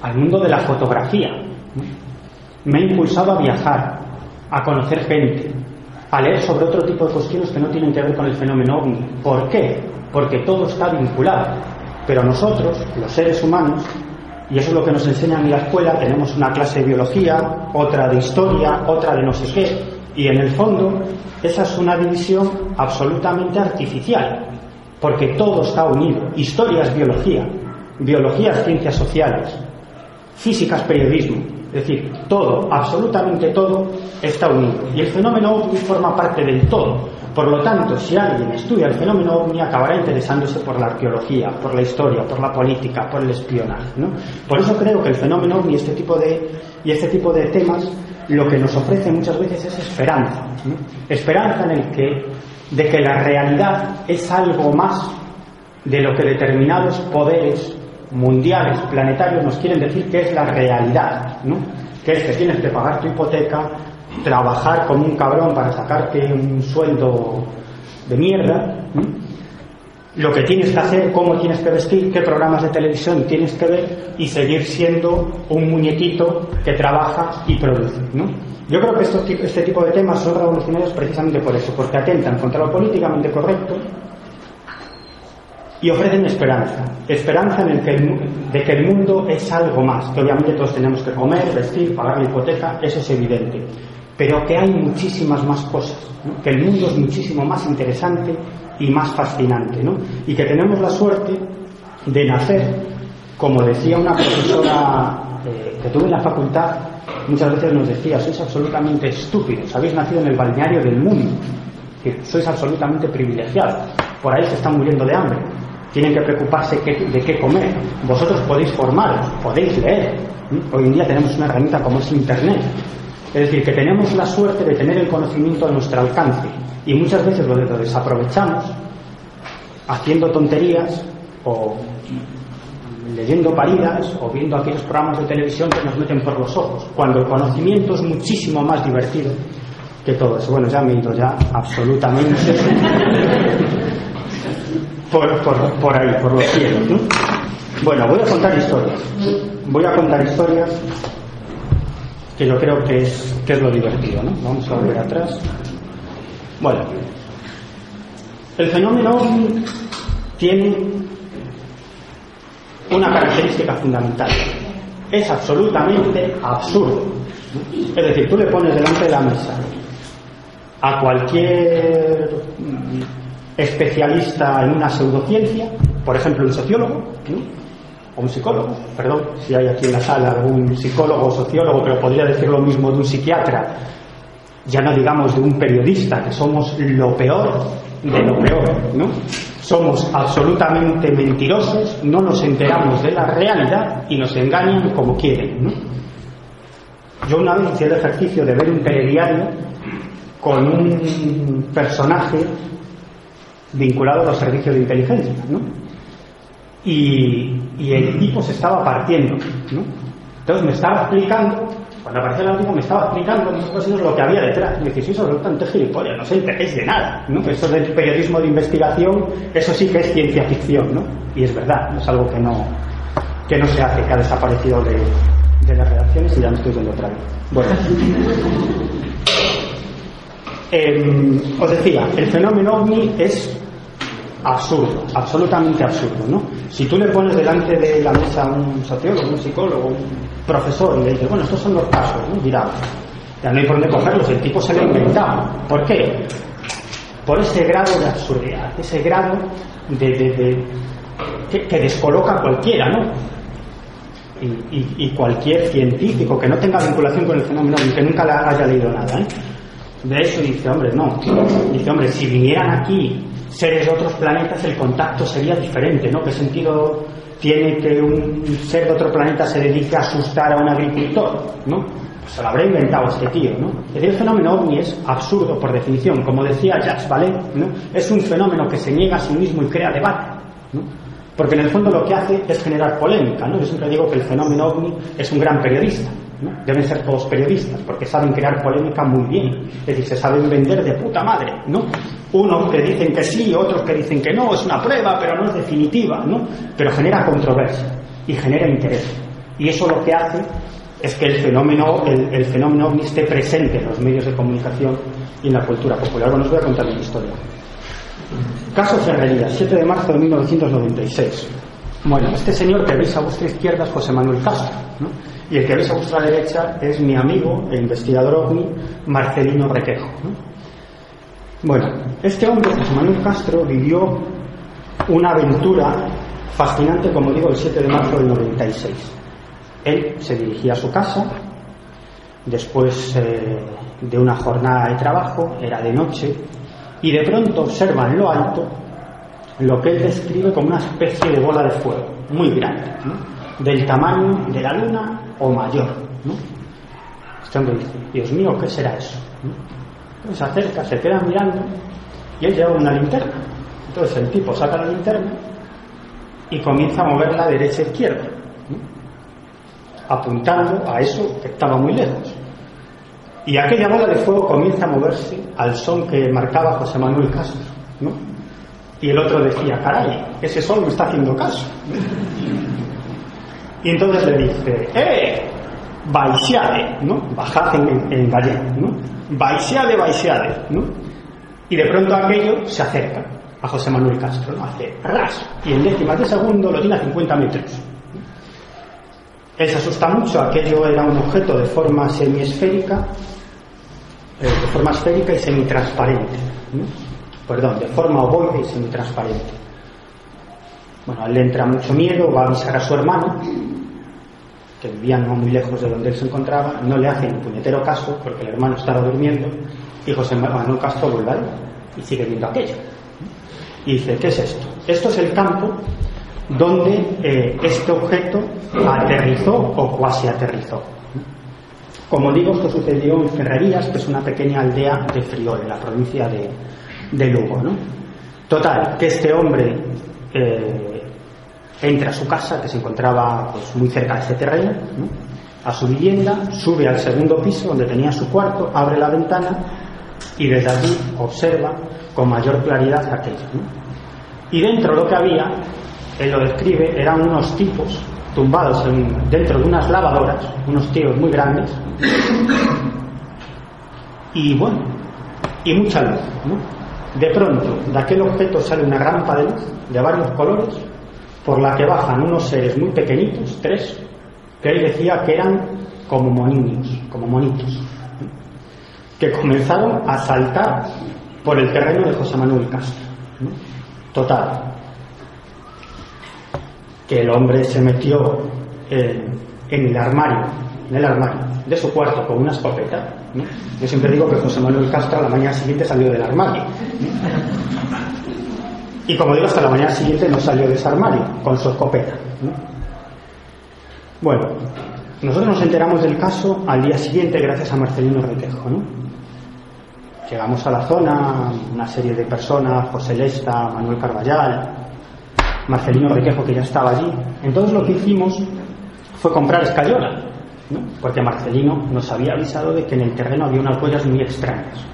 al mundo de la fotografía. Me ha impulsado a viajar, a conocer gente, a leer sobre otro tipo de cuestiones que no tienen que ver con el fenómeno ovni. ¿Por qué? Porque todo está vinculado. Pero nosotros, los seres humanos, y eso es lo que nos enseñan en la escuela, tenemos una clase de biología, otra de historia, otra de no sé qué, y en el fondo esa es una división absolutamente artificial, porque todo está unido. Historia es biología, biología es ciencias sociales, física es periodismo, es decir, todo, absolutamente todo, está unido. Y el fenómeno ovni forma parte del todo. Por lo tanto, si alguien estudia el fenómeno ovni, acabará interesándose por la arqueología, por la historia, por la política, por el espionaje. Por eso creo que el fenómeno ovni este tipo de, y este tipo de temas lo que nos ofrece muchas veces es esperanza. Esperanza en el que, de que la realidad es algo más de lo que determinados poderes mundiales, planetarios, nos quieren decir que es la realidad. Que es que tienes que pagar tu hipoteca, trabajar como un cabrón para sacarte un sueldo de mierda, lo que tienes que hacer, cómo tienes que vestir, qué programas de televisión tienes que ver y seguir siendo un muñequito que trabaja y produce. ¿no? Yo creo que este tipo de temas son revolucionarios precisamente por eso, porque atentan contra lo políticamente correcto y ofrecen esperanza. Esperanza en el que de que el mundo es algo más, que obviamente todos tenemos que comer, vestir, pagar la hipoteca, eso es evidente. Pero que hay muchísimas más cosas, que el mundo es muchísimo más interesante y más fascinante, ¿no? Y que tenemos la suerte de nacer, como decía una profesora eh, que tuve en la facultad, muchas veces nos decía, sois absolutamente estúpidos, habéis nacido en el balneario del mundo, sois absolutamente privilegiados, por ahí se están muriendo de hambre, tienen que preocuparse de qué comer, vosotros podéis formaros, podéis leer, hoy en día tenemos una herramienta como es Internet, es decir, que tenemos la suerte de tener el conocimiento a nuestro alcance y muchas veces lo, desaprovechamos haciendo tonterías o leyendo paridas o viendo aquellos programas de televisión que nos meten por los ojos, cuando el conocimiento es muchísimo más divertido que todo eso. Bueno, ya me he ya absolutamente por, por, ahí, por los cielos. Bueno, voy a contar historias. Voy a contar historias que yo creo que es, que es lo divertido, ¿no? Vamos a volver atrás. Bueno, el fenómeno tiene una característica fundamental. Es absolutamente absurdo. Es decir, tú le pones delante de la mesa a cualquier especialista en una pseudociencia, por ejemplo un sociólogo, o un psicólogo, perdón, si hay aquí en la sala algún psicólogo o sociólogo, pero podría decir lo mismo de un psiquiatra, ya no digamos de un periodista, que somos lo peor de lo peor, ¿no? Somos absolutamente mentirosos, no nos enteramos de la realidad y nos engañan como quieren, ¿no? Yo una vez hice el ejercicio de ver un telediario con un personaje vinculado a los servicios de inteligencia, ¿no? Y, el tipo se estaba partiendo. Entonces me estaba explicando, cuando apareció el artículo me estaba explicando lo que había detrás. Me dice, sí, tanto gilipollas, no se enteréis de nada, ¿no? Eso del periodismo de investigación, eso sí que es ciencia ficción, ¿no? Y es verdad, es algo que no, que no se hace, que ha desaparecido de, de las redacciones y ya me estoy viendo otra vez. Bueno. Em, os decía, el fenómeno ovni es absurdo, absolutamente absurdo, ¿no? Si tú le pones delante de la mesa a un sociólogo, un psicólogo, un profesor y le dices, bueno, estos son los casos, ¿no? Dirá, ya no hay por dónde cogerlos, el tipo se lo ha inventado. ¿Por qué? Por ese grado de absurdidad, ese grado de, que, descoloca a cualquiera, ¿no? Y, cualquier científico que no tenga vinculación con el fenómeno, que nunca haya leído nada, ¿eh? De eso dice, hombre, no. Dice, hombre, si vinieran aquí seres de otros planetas, el contacto sería diferente, ¿no? ¿Qué sentido tiene que un ser de otro planeta se dedique a asustar a un agricultor, ¿no? Pues se lo habrá inventado este tío, ¿no? El fenómeno ovni es absurdo por definición. Como decía Jacques Vallée, ¿no? Es un fenómeno que se niega a sí mismo y crea debate, ¿no? Porque en el fondo lo que hace es generar polémica, ¿no? Yo siempre digo que el fenómeno ovni es un gran periodista, Deben ser todos periodistas, porque saben crear polémica muy bien. Es decir, se saben vender de puta madre, ¿no? Unos que dicen que sí, otros que dicen que no, es una prueba, pero no es definitiva, ¿no? Pero genera controversia y genera interés. Y eso lo que hace es que el fenómeno, el, fenómeno esté presente en los medios de comunicación y en la cultura popular. Bueno, os voy a contar una historia. Caso Ferrería, 7 de marzo de 1996. Bueno, este señor que veis a vuestra izquierda es José Manuel Castro, ¿no? Y el que veis a vuestra derecha es mi amigo, el investigador OVNI, Marcelino Requejo. Bueno, este hombre, José Manuel Castro, vivió una aventura fascinante, como digo, el 7 de marzo del 96. Él se dirigía a su casa, después eh, de una jornada de trabajo, era de noche, y de pronto observa en lo alto lo que él describe como una especie de bola de fuego, muy grande, del tamaño de la luna o mayor. ¿no? Este hombre dice, Dios mío, ¿qué será eso? Entonces se acerca, se queda mirando y él lleva una linterna. Entonces el tipo saca la linterna y comienza a moverla derecha e izquierda, apuntando a eso que estaba muy lejos. Y aquella bola de fuego comienza a moverse al son que marcaba José Manuel Castro. ¿no? Y el otro decía, caray, ese sol me está haciendo caso. Y entonces le dice, ¡eh! Baixade, ¿no? Bajad en, en gallego, ¿no? Baixade, baixade, ¿no? Y de pronto aquello se acerca a José Manuel Castro, ¿no? Hace ras, y en décimas de segundo lo tiene a 50 metros. Él se asusta mucho, aquello era un objeto de forma semiesférica, eh, de forma esférica y semitransparente. ¿no? Perdón, de forma ovoide y semitransparente. Bueno, él le entra mucho miedo, va a avisar a su hermano, que vivía no muy lejos de donde él se encontraba, no le hace ni puñetero caso porque el hermano estaba durmiendo y José Manuel Castro vuelve y sigue viendo aquello. Y dice, ¿qué es esto? Esto es el campo donde eh, este objeto aterrizó o cuasi aterrizó. Como digo, esto sucedió en Ferrerías, que es una pequeña aldea de Friol, en la provincia de, de Lugo. ¿no? Total, que este hombre eh, entra a su casa, que se encontraba pues, muy cerca de ese terreno, ¿no? a su vivienda, sube al segundo piso donde tenía su cuarto, abre la ventana y desde allí observa con mayor claridad aquello. ¿no? Y dentro lo que había, él lo describe, eran unos tipos tumbados en, dentro de unas lavadoras, unos tíos muy grandes, y bueno, y mucha luz. ¿no? De pronto, de aquel objeto sale una rampa de luz de varios colores, por la que bajan unos seres muy pequeñitos, tres, que él decía que eran como monitos, como monitos, que comenzaron a saltar por el terreno de José Manuel Castro. Total, que el hombre se metió en el armario, en el armario de su cuarto con una escopeta. Yo siempre digo que José Manuel Castro a la mañana siguiente salió del armario. Y como digo, hasta la mañana siguiente no salió de ese armario con su escopeta. ¿no? Bueno, nosotros nos enteramos del caso al día siguiente gracias a Marcelino Requejo. ¿no? Llegamos a la zona, una serie de personas, José Lesta, Manuel Carballal, Marcelino Requejo que ya estaba allí. Entonces lo que hicimos fue comprar escayola, porque Marcelino nos había avisado de que en el terreno había unas huellas muy extrañas.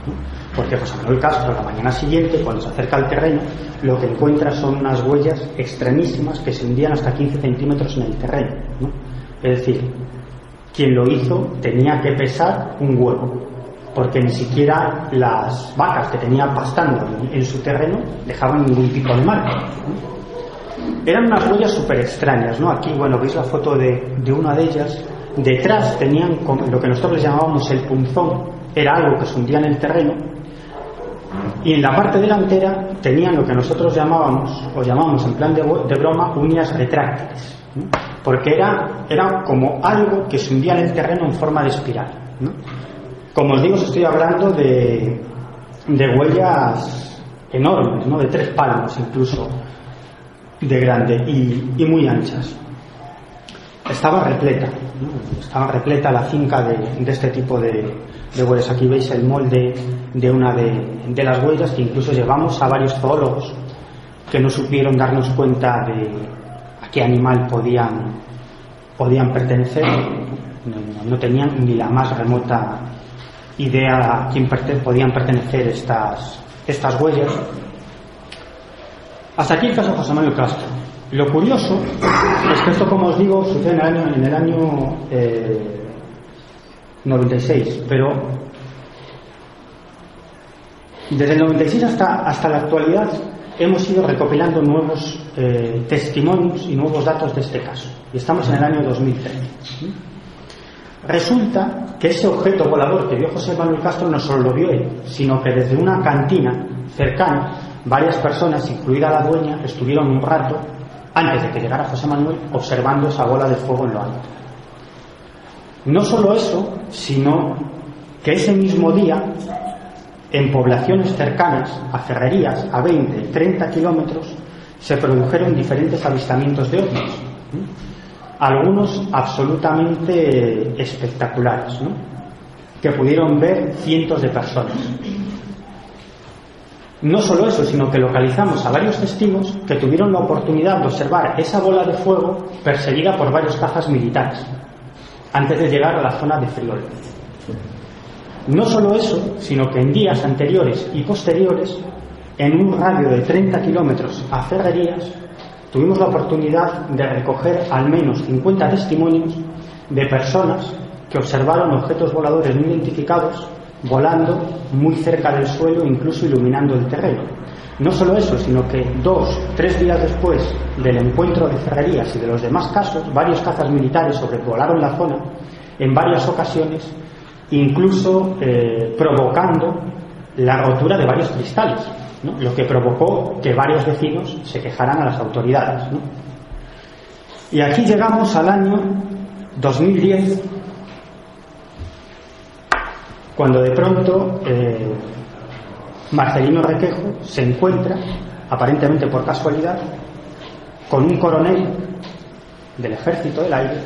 Porque José Manuel Castro, la mañana siguiente, cuando se acerca al terreno, lo que encuentra son unas huellas extrañísimas que se hundían hasta 15 centímetros en el terreno. ¿no? Es decir, quien lo hizo tenía que pesar un huevo, porque ni siquiera las vacas que tenía pastando en su terreno dejaban ningún tipo de marca. Eran unas huellas súper extrañas, ¿no? Aquí, bueno, veis la foto de, de una de ellas. Detrás tenían lo que nosotros llamábamos el punzón, era algo que se hundía en el terreno. Y en la parte delantera tenían lo que nosotros llamábamos, o llamamos en plan de, broma, uñas retráctiles. Porque era, era como algo que se hundía en el terreno en forma de espiral. Como os digo, estoy hablando de, de huellas enormes, ¿no? de tres palmos incluso de grande y muy anchas. Estaba repleta, estaba repleta la finca de, este tipo de, huellas. Aquí veis el molde de una de, las huellas que incluso llevamos a varios zoólogos que no supieron darnos cuenta de a qué animal podían, podían pertenecer. No, tenían ni la más remota idea a quién podían pertenecer estas, estas huellas. Hasta aquí el caso José Manuel Castro. Lo curioso es que esto, como os digo, sucede en el año, en el año eh, 96, pero desde el 96 hasta, hasta la actualidad hemos ido recopilando nuevos eh, testimonios y nuevos datos de este caso. Y estamos en el año 2013. Resulta que ese objeto volador que vio José Manuel Castro no solo lo vio él, sino que desde una cantina cercana varias personas, incluida la dueña, estuvieron un rato, antes de que llegara José Manuel, observando esa bola de fuego en lo alto. No solo eso, sino que ese mismo día, en poblaciones cercanas a Ferrerías, a 20, 30 kilómetros, se produjeron diferentes avistamientos de ovnis. Algunos absolutamente espectaculares, ¿no? que pudieron ver cientos de personas. No solo eso, sino que localizamos a varios testigos que tuvieron la oportunidad de observar esa bola de fuego perseguida por varios cajas militares antes de llegar a la zona de Friol. No solo eso, sino que en días anteriores y posteriores en un radio de 30 kilómetros a Ferrerías, tuvimos la oportunidad de recoger al menos 50 testimonios de personas que observaron objetos voladores no identificados volando muy cerca del suelo, incluso iluminando el terreno. No solo eso, sino que dos, tres días después del encuentro de Ferrerías y de los demás casos, varios cazas militares sobrevolaron la zona en varias ocasiones, incluso eh, provocando la rotura de varios cristales, lo que provocó que varios vecinos se quejaran a las autoridades. Y aquí llegamos al año 2010, cuando de pronto eh, Marcelino Requejo se encuentra, aparentemente por casualidad, con un coronel del ejército del aire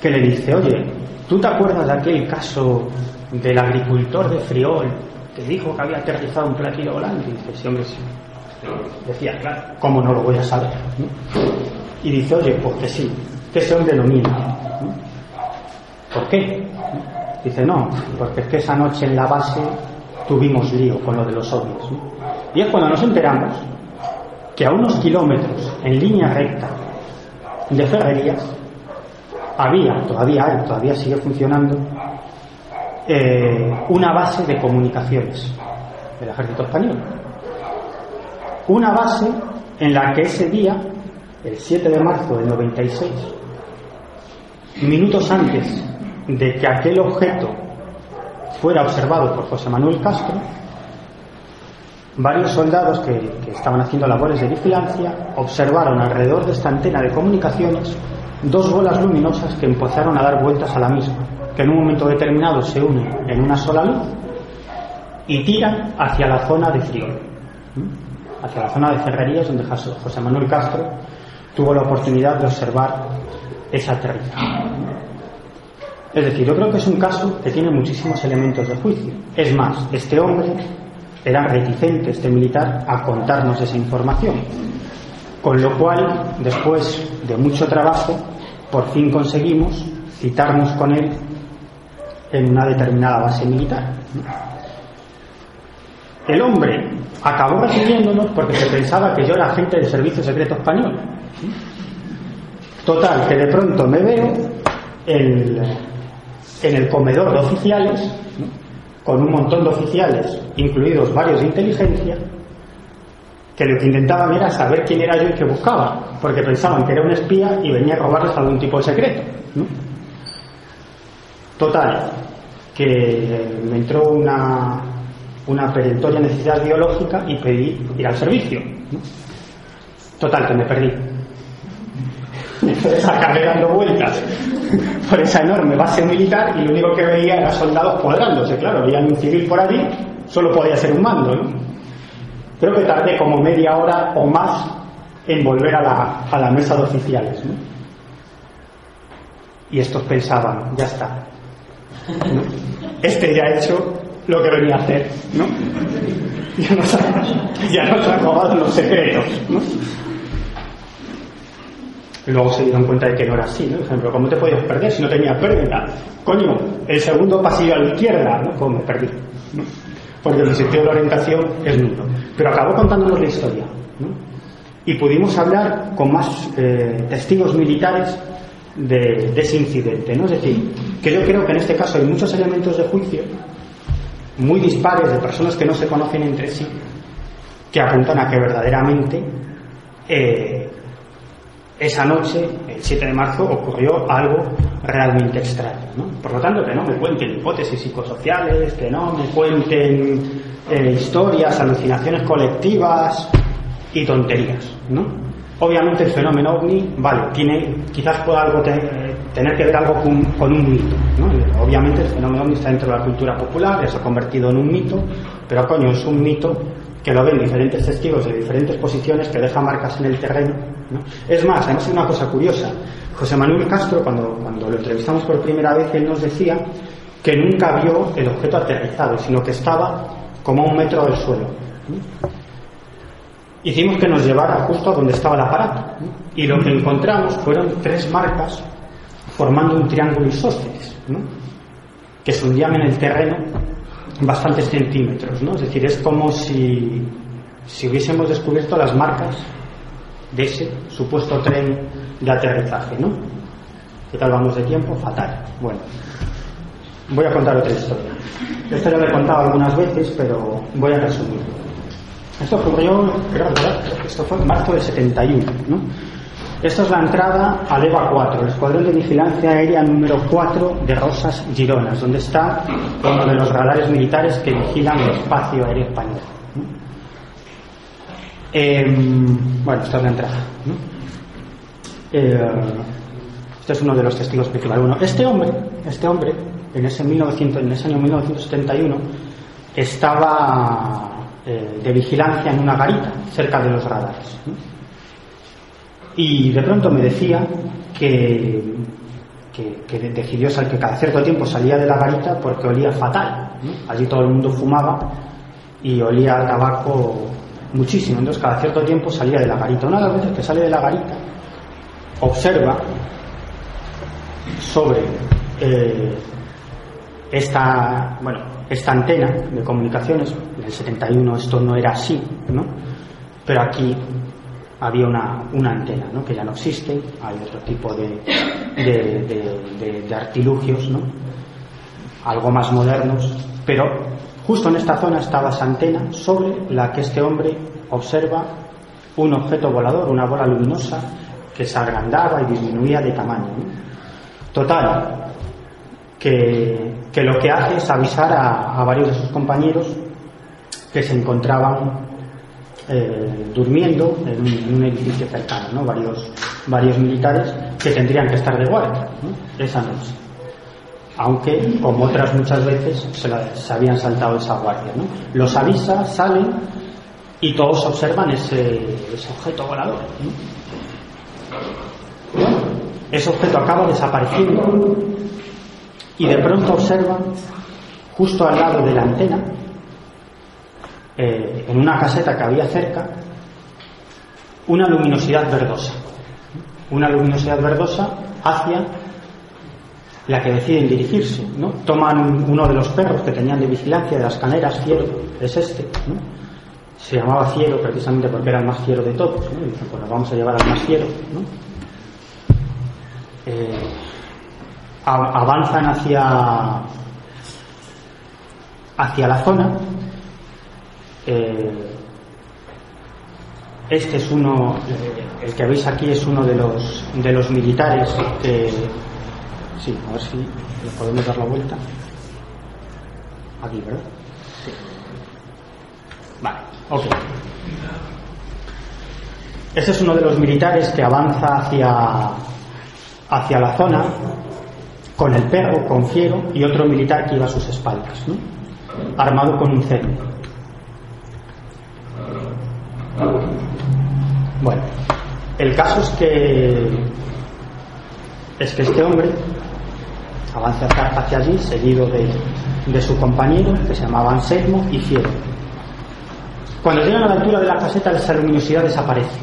que le dice, oye, ¿tú te acuerdas de aquel caso del agricultor de Friol que dijo que había aterrizado un platillo volante? Y dice, sí, hombre, sí. Decía, claro, ¿cómo no lo voy a saber? Y dice, oye, pues que sí, que ese hombre lo ¿Por qué? Dice, no, porque es que esa noche en la base tuvimos lío con lo de los obvios. Y es cuando nos enteramos que a unos kilómetros, en línea recta, de ferrerías, había, todavía hay, todavía sigue funcionando, eh, una base de comunicaciones del ejército español. Una base en la que ese día, el 7 de marzo del 96, minutos antes de que aquel objeto fuera observado por José Manuel Castro, varios soldados que, estaban haciendo labores de vigilancia observaron alrededor de esta antena de comunicaciones dos bolas luminosas que empezaron a dar vueltas a la misma, que en un momento determinado se unen en una sola luz y tiran hacia la zona de Friol, hacia la zona de Ferrerías, donde José Manuel Castro tuvo la oportunidad de observar esa aterrizaje. Es decir, yo creo que es un caso que tiene muchísimos elementos de juicio. Es más, este hombre era reticente, este militar, a contarnos esa información. Con lo cual, después de mucho trabajo, por fin conseguimos citarnos con él en una determinada base militar. El hombre acabó recibiéndonos porque se pensaba que yo era agente del Servicio Secreto Español. Total, que de pronto me veo el, en el comedor de oficiales, con un montón de oficiales, incluidos varios de inteligencia, que lo que intentaban era saber quién era yo y qué buscaba, porque pensaban que era un espía y venía a robarles algún tipo de secreto. Total, que me entró una, una perentoria necesidad biológica y pedí ir al servicio. Total, que me perdí. Entonces acabé dando vueltas por esa enorme base militar y lo único que veía era soldados cuadrándose. Claro, veían un civil por allí, solo podía ser un mando. ¿no? Creo que tardé como media hora o más en volver a la, a la mesa de oficiales. ¿no? Y estos pensaban, ya está. Este ya ha hecho lo que venía a hacer, ¿no? Ya nos ha, ya nos ha robado los secretos, ¿no? Luego se dieron cuenta de que no era así, ¿no? Por ejemplo, ¿cómo te podías perder si no tenía pérdida? Coño, el segundo pasillo a la izquierda, ¿no? ¿Cómo me perdí? Porque el sentido de la orientación es nulo. Pero acabó contándonos la historia, ¿no? Y pudimos hablar con más eh, testigos militares de, de, ese incidente, ¿no? Es decir, que yo creo que en este caso hay muchos elementos de juicio muy dispares de personas que no se conocen entre sí, que apuntan a que verdaderamente eh, esa noche, el 7 de marzo, ocurrió algo realmente extraño. Por lo tanto, que no me cuenten hipótesis psicosociales, que no me cuenten eh, historias, alucinaciones colectivas y tonterías. ¿no? Obviamente el fenómeno ovni, vale, tiene, quizás pueda algo tener que ver algo con, un mito. Obviamente el fenómeno ovni está dentro de la cultura popular, ya se ha convertido en un mito, pero coño, es un mito que lo ven diferentes testigos de diferentes posiciones que deja marcas en el terreno. ¿No? Es más, además es una cosa curiosa. José Manuel Castro, cuando, cuando lo entrevistamos por primera vez, él nos decía que nunca vio el objeto aterrizado, sino que estaba como a un metro del suelo. Hicimos que nos llevara justo a donde estaba el aparato. Y lo que encontramos fueron tres marcas formando un triángulo isósceles, que se hundían en el terreno bastantes centímetros, ¿no? Es decir, es como si, si hubiésemos descubierto las marcas de ese supuesto tren de aterrizaje, ¿no? ¿Qué tal vamos de tiempo? Fatal. Bueno, voy a contar otra historia. Esto ya lo he contado algunas veces, pero voy a resumir. Esto ocurrió, creo, esto fue en marzo del 71, ¿no? Esto es la entrada al EVA 4, el Escuadrón de Vigilancia Aérea número 4 de Rosas Gironas, donde está uno de los radares militares que vigilan el espacio aéreo español. Em, bueno, esta es la entrada. Eh, este es uno de los testigos principales. Bueno, este hombre, este hombre, en ese, 1900, en ese año 1971, estaba eh, de vigilancia en una garita cerca de los radares. Y de pronto me decía que, que, decidió que cada cierto tiempo salía de la garita porque olía fatal. Allí todo el mundo fumaba y olía tabaco muchísimo. Entonces cada cierto tiempo salía de la garita. Una de las veces que sale de la garita observa sobre eh, esta, bueno, esta antena de comunicaciones. En el 71 esto no era así, ¿no? Pero aquí había una, una antena, ¿no? que ya no existe, hay otro tipo de, de, artilugios, ¿no? algo más modernos, pero justo en esta zona estaba esa antena sobre la que este hombre observa un objeto volador, una bola luminosa que se agrandaba y disminuía de tamaño. Total, que, lo que hace es avisar a, varios de sus compañeros que se encontraban eh, durmiendo en un, edificio cercano, ¿no? varios militares que tendrían que estar de guardia esa noche. Aunque, como otras muchas veces, se, habían saltado esa guardia. Los avisa, salen y todos observan ese, ese objeto volador. Ese objeto acaba desapareciendo y de pronto observan justo al lado de la antena eh, en una caseta que había cerca una luminosidad verdosa. Una luminosidad verdosa hacia la que deciden dirigirse. ¿no? Toman uno de los perros que tenían de vigilancia de las caneras, Fiero, es este. Se llamaba Fiero precisamente porque era el más fiero de todos. ¿no? Pues vamos a llevar al más fiero. Eh, avanzan hacia, hacia la zona eh, este es uno, eh, el que veis aquí es uno de los, de los militares que. Sí, a ver si le podemos dar la vuelta. Aquí, ¿verdad? Sí. Vale, ok. Este es uno de los militares que avanza hacia, hacia la zona con el perro, con Fiero y otro militar que iba a sus espaldas, ¿no? armado con un cerco. Bueno, el caso es que es que este hombre avanza hacia allí, seguido de, su compañero, que se llamaba Anselmo, y Fiero. Cuando llegan a la altura de la caseta, esa luminosidad desaparece,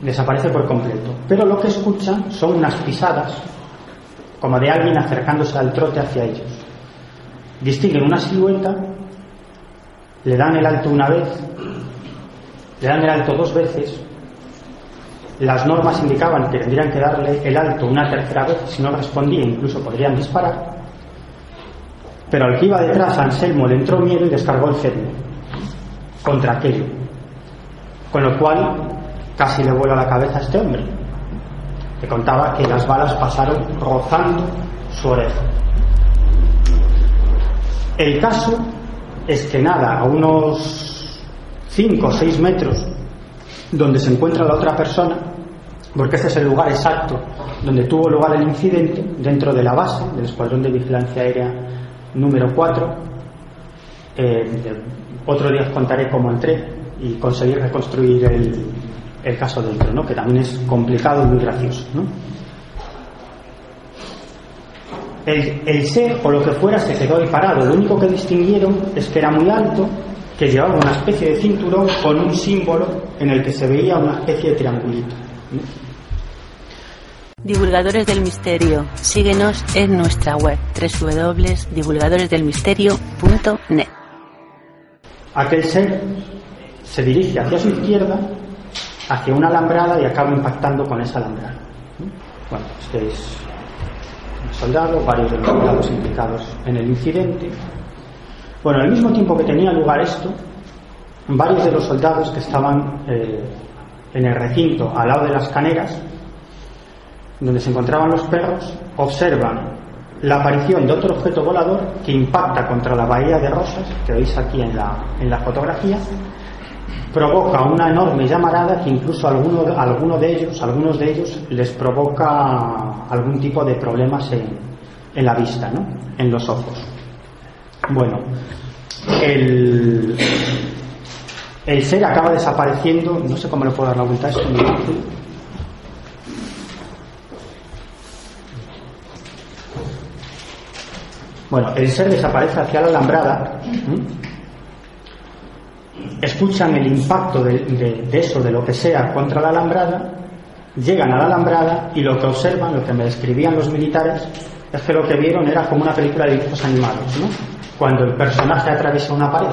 desaparece por completo. Pero lo que escuchan son unas pisadas, como de alguien acercándose al trote hacia ellos. Distinguen una silueta, le dan el alto una vez, le dan el alto dos veces. Las normas indicaban que tendrían que darle el alto una tercera vez, si no respondía incluso podrían disparar. Pero al que iba detrás, Anselmo, le entró miedo y descargó el cerno contra aquello. Con lo cual casi le vuela la cabeza a este hombre. Le contaba que las balas pasaron rozando su oreja. El caso es que nada, a unos 5 o 6 metros donde se encuentra la otra persona, porque ese es el lugar exacto donde tuvo lugar el incidente, dentro de la base del Escuadrón de Vigilancia Aérea número 4. Eh, otro día os contaré cómo entré y conseguí reconstruir el, caso dentro, que también es complicado y muy gracioso. El, el ser o lo que fuera se quedó ahí parado. Lo único que distinguieron es que era muy alto que llevaba una especie de cinturón con un símbolo en el que se veía una especie de triangulito. Divulgadores del Misterio. Síguenos en nuestra web www.divulgadoresdelmisterio.net. Aquel ser se dirige hacia su izquierda, hacia una alambrada y acaba impactando con esa alambrada. Bueno, este es un soldado, varios de los soldados implicados en el incidente. Bueno, al mismo tiempo que tenía lugar esto, varios de los soldados que estaban eh, en el recinto al lado de las caneras donde se encontraban los perros, observan la aparición de otro objeto volador que impacta contra la bahía de Rosas, que veis aquí en la, en la fotografía, provoca una enorme llamarada que incluso a alguno, de ellos, algunos de ellos les provoca algún tipo de problemas en, en la vista, ¿no? en los ojos. Bueno, el, el ser acaba desapareciendo, no sé cómo le puedo dar la vuelta a Bueno, el ser desaparece hacia la alambrada. Escuchan el impacto de, eso, de lo que sea, contra la alambrada. Llegan a la alambrada y lo que observan, lo que me describían los militares, es que lo que vieron era como una película de dibujos animados, ¿no? Cuando el personaje atraviesa una pared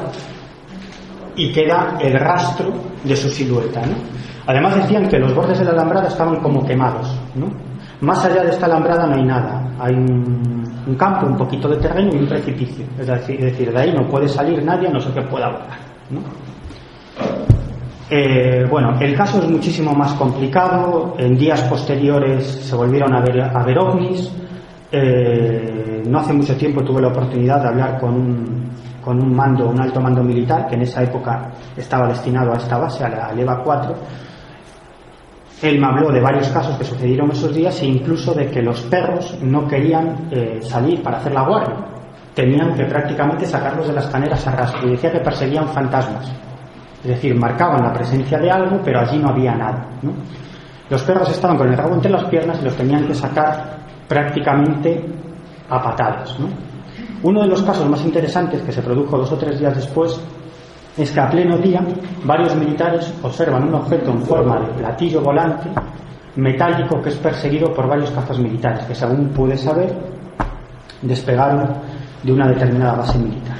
y queda el rastro de su silueta, ¿no? Además decían que los bordes de la alambrada estaban como quemados, ¿no? Más allá de esta alambrada no hay nada, hay un campo, un poquito de terreno y un precipicio. Es decir, de ahí no puede salir nadie no sé qué pueda volar. Eh, bueno, el caso es muchísimo más complicado. En días posteriores se volvieron a ver, a ver ovnis. Eh, no hace mucho tiempo tuve la oportunidad de hablar con un, con un mando, un alto mando militar que en esa época estaba destinado a esta base, a la EVA 4 él me habló de varios casos que sucedieron esos días e incluso de que los perros no querían eh, salir para hacer la guardia. Tenían que prácticamente sacarlos de las caneras a rastro y decía que perseguían fantasmas. Es decir, marcaban la presencia de algo, pero allí no había nada. Los perros estaban con el rabo entre las piernas y los tenían que sacar prácticamente a patadas. Uno de los casos más interesantes que se produjo dos o tres días después es que a pleno día varios militares observan un objeto en forma de platillo volante metálico que es perseguido por varios cazas militares que según pude saber despegaron de una determinada base militar.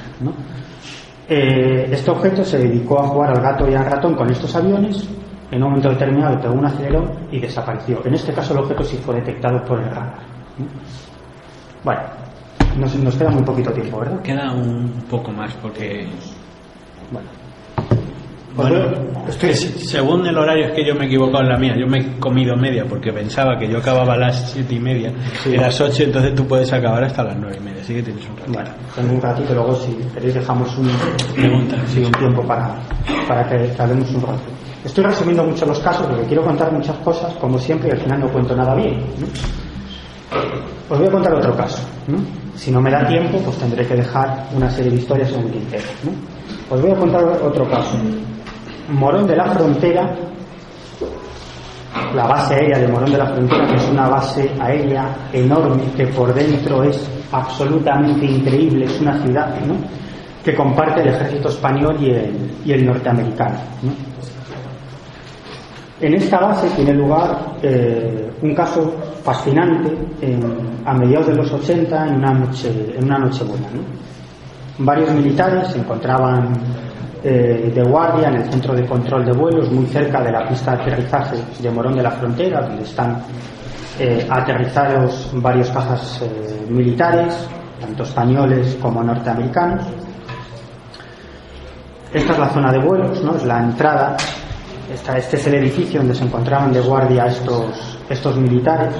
Eh, este objeto se dedicó a jugar al gato y al ratón con estos aviones, en un momento determinado pegó un acelerón y desapareció. En este caso el objeto sí fue detectado por el radar. Bueno, nos, nos queda muy poquito tiempo, ¿verdad? Queda un poco más porque bueno. según el horario es que yo me he equivocado en la mía, yo me he comido media porque pensaba que yo acababa a las siete y media y a las ocho, entonces tú puedes acabar hasta las nueve y media, así que tienes un ratito. Bueno, tengo un ratito, luego si queréis dejamos un, Pregunta, sí, un tiempo para, para que, hablemos un rato. Estoy resumiendo mucho los casos porque quiero contar muchas cosas, como siempre, y al final no cuento nada bien. Os voy a contar otro caso. Si no me da tiempo, pues tendré que dejar una serie de historias en un tintero. Os voy a contar otro caso. Morón de la Frontera, la base aérea de Morón de la Frontera, que es una base aérea enorme, que por dentro es absolutamente increíble, es una ciudad que comparte el ejército español y el, norteamericano. En esta base tiene lugar eh, un caso fascinante a mediados de los 80 en una noche, en una noche buena varios militares se encontraban eh, de guardia en el centro de control de vuelos, muy cerca de la pista de aterrizaje de Morón de la Frontera, donde están eh, aterrizados varios cajas eh, militares, tanto españoles como norteamericanos. Esta es la zona de vuelos, ¿no? es la entrada. Este es el edificio donde se encontraban de guardia estos, estos militares.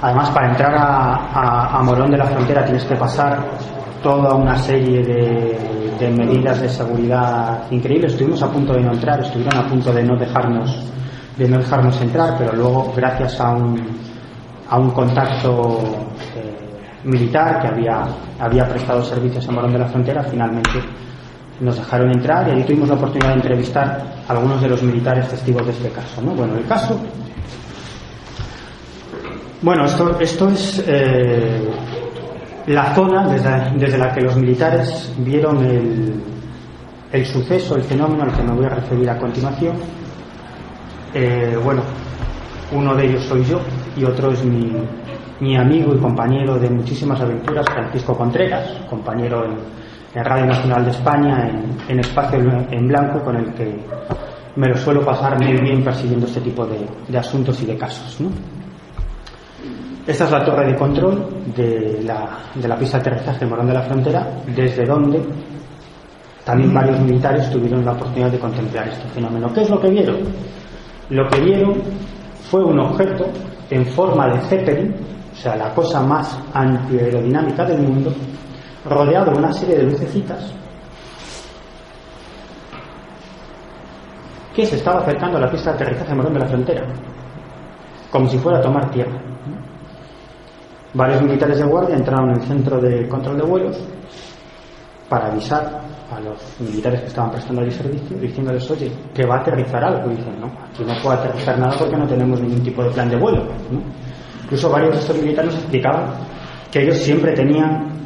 Además, para entrar a Morón de la Frontera tienes que pasar toda una serie de, medidas de seguridad increíbles. Estuvimos a punto de no entrar, estuvieron a punto de no dejarnos, de no dejarnos entrar, pero luego, gracias a un, a un contacto eh, militar que había, había prestado servicios en Morón de la Frontera, finalmente nos dejaron entrar y ahí tuvimos la oportunidad de entrevistar a algunos de los militares testigos de este caso. ¿no? Bueno, el caso. Bueno, esto, esto es eh, la zona desde, la que los militares vieron el, suceso, el fenómeno al que me voy a referir a continuación. Eh, bueno, Uno de ellos soy yo y otro es mi, mi amigo y compañero de muchísimas aventuras, Francisco Contreras, compañero en, en Radio Nacional de España, en, Espacio en Blanco, con el que me lo suelo pasar muy bien persiguiendo este tipo de, de asuntos y de casos. Esta es la torre de control de la, de la pista de aterrizaje de Morón de la Frontera, desde donde también varios militares tuvieron la oportunidad de contemplar este fenómeno. ¿Qué es lo que vieron? Lo que vieron fue un objeto en forma de Zeppelin, o sea, la cosa más antiaerodinámica del mundo, rodeado de una serie de lucecitas que se estaba acercando a la pista de aterrizaje Morón de la Frontera, como si fuera a tomar tierra. Varios militares de guardia entraron en el centro de control de vuelos para avisar a los militares que estaban prestando el servicio diciéndoles, oye, que va a aterrizar algo. Y dicen, no, aquí no puede aterrizar nada porque no tenemos ningún tipo de plan de vuelo. Incluso varios de estos militares explicaban que ellos siempre tenían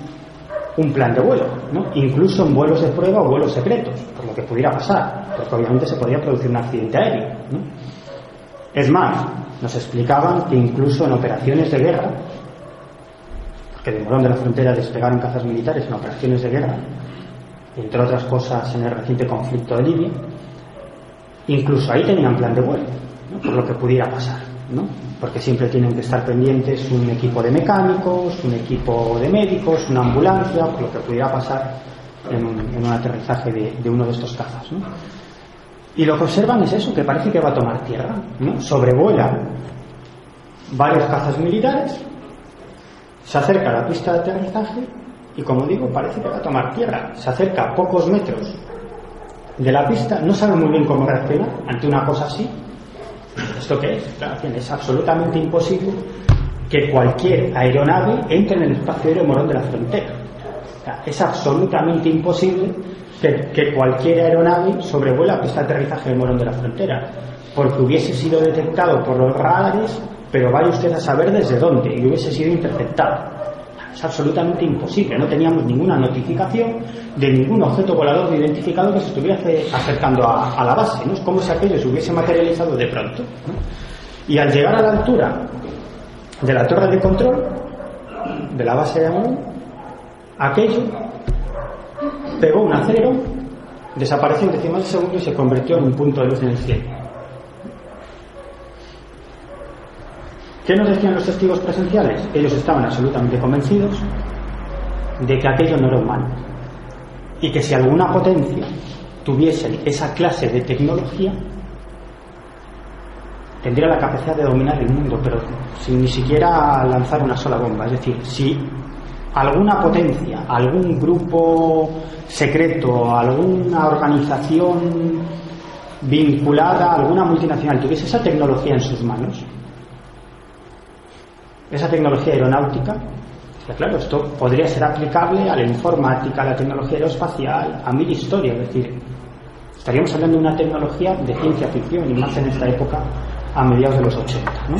un plan de vuelo, incluso en vuelos de prueba o vuelos secretos, por lo que pudiera pasar, porque obviamente se podría producir un accidente aéreo. Es más, nos explicaban que incluso en operaciones de guerra, que de Morón de la Frontera despegaron cazas militares en operaciones de guerra, entre otras cosas en el reciente conflicto de Libia, incluso ahí tenían plan de vuelo, por lo que pudiera pasar, porque siempre tienen que estar pendientes un equipo de mecánicos, un equipo de médicos, una ambulancia, lo que pudiera pasar en un, aterrizaje de, uno de estos cazas. Y lo que observan es eso, que parece que va a tomar tierra, ¿no? sobrevuela varios cazas militares, se acerca a la pista de aterrizaje y como digo, parece que va a tomar tierra. Se acerca a pocos metros de la pista, no sabe muy bien cómo reaccionar ante una cosa así. ¿Esto qué es? Es absolutamente imposible que cualquier aeronave entre en el espacio aéreo Morón de la Frontera. Es absolutamente imposible que, que cualquier aeronave sobrevuela la pista de aterrizaje de Morón de la Frontera, porque hubiese sido detectado por los radares, pero vaya usted a saber desde dónde, y hubiese sido interceptado. Es absolutamente imposible, no teníamos ninguna notificación de ningún objeto volador no identificado que se estuviera acercando a, la base, ¿no? Es como si aquello se hubiese materializado de pronto. Y al llegar a la altura de la torre de control de la base de Amón, aquello pegó un acelerón, desapareció en décimas de segundo y se convirtió en un punto de luz en el cielo. ¿Qué nos decían los testigos presenciales? Ellos estaban absolutamente convencidos de que aquello no era humano y que si alguna potencia tuviese esa clase de tecnología, tendría la capacidad de dominar el mundo, pero sin ni siquiera lanzar una sola bomba. Es decir, si alguna potencia, algún grupo secreto, alguna organización vinculada, alguna multinacional tuviese esa tecnología en sus manos, esa tecnología aeronáutica, que claro, esto podría ser aplicable a la informática, a la tecnología aeroespacial, a mil historias, es decir, estaríamos hablando de una tecnología de ciencia ficción y más en esta época a mediados de los 80. ¿no?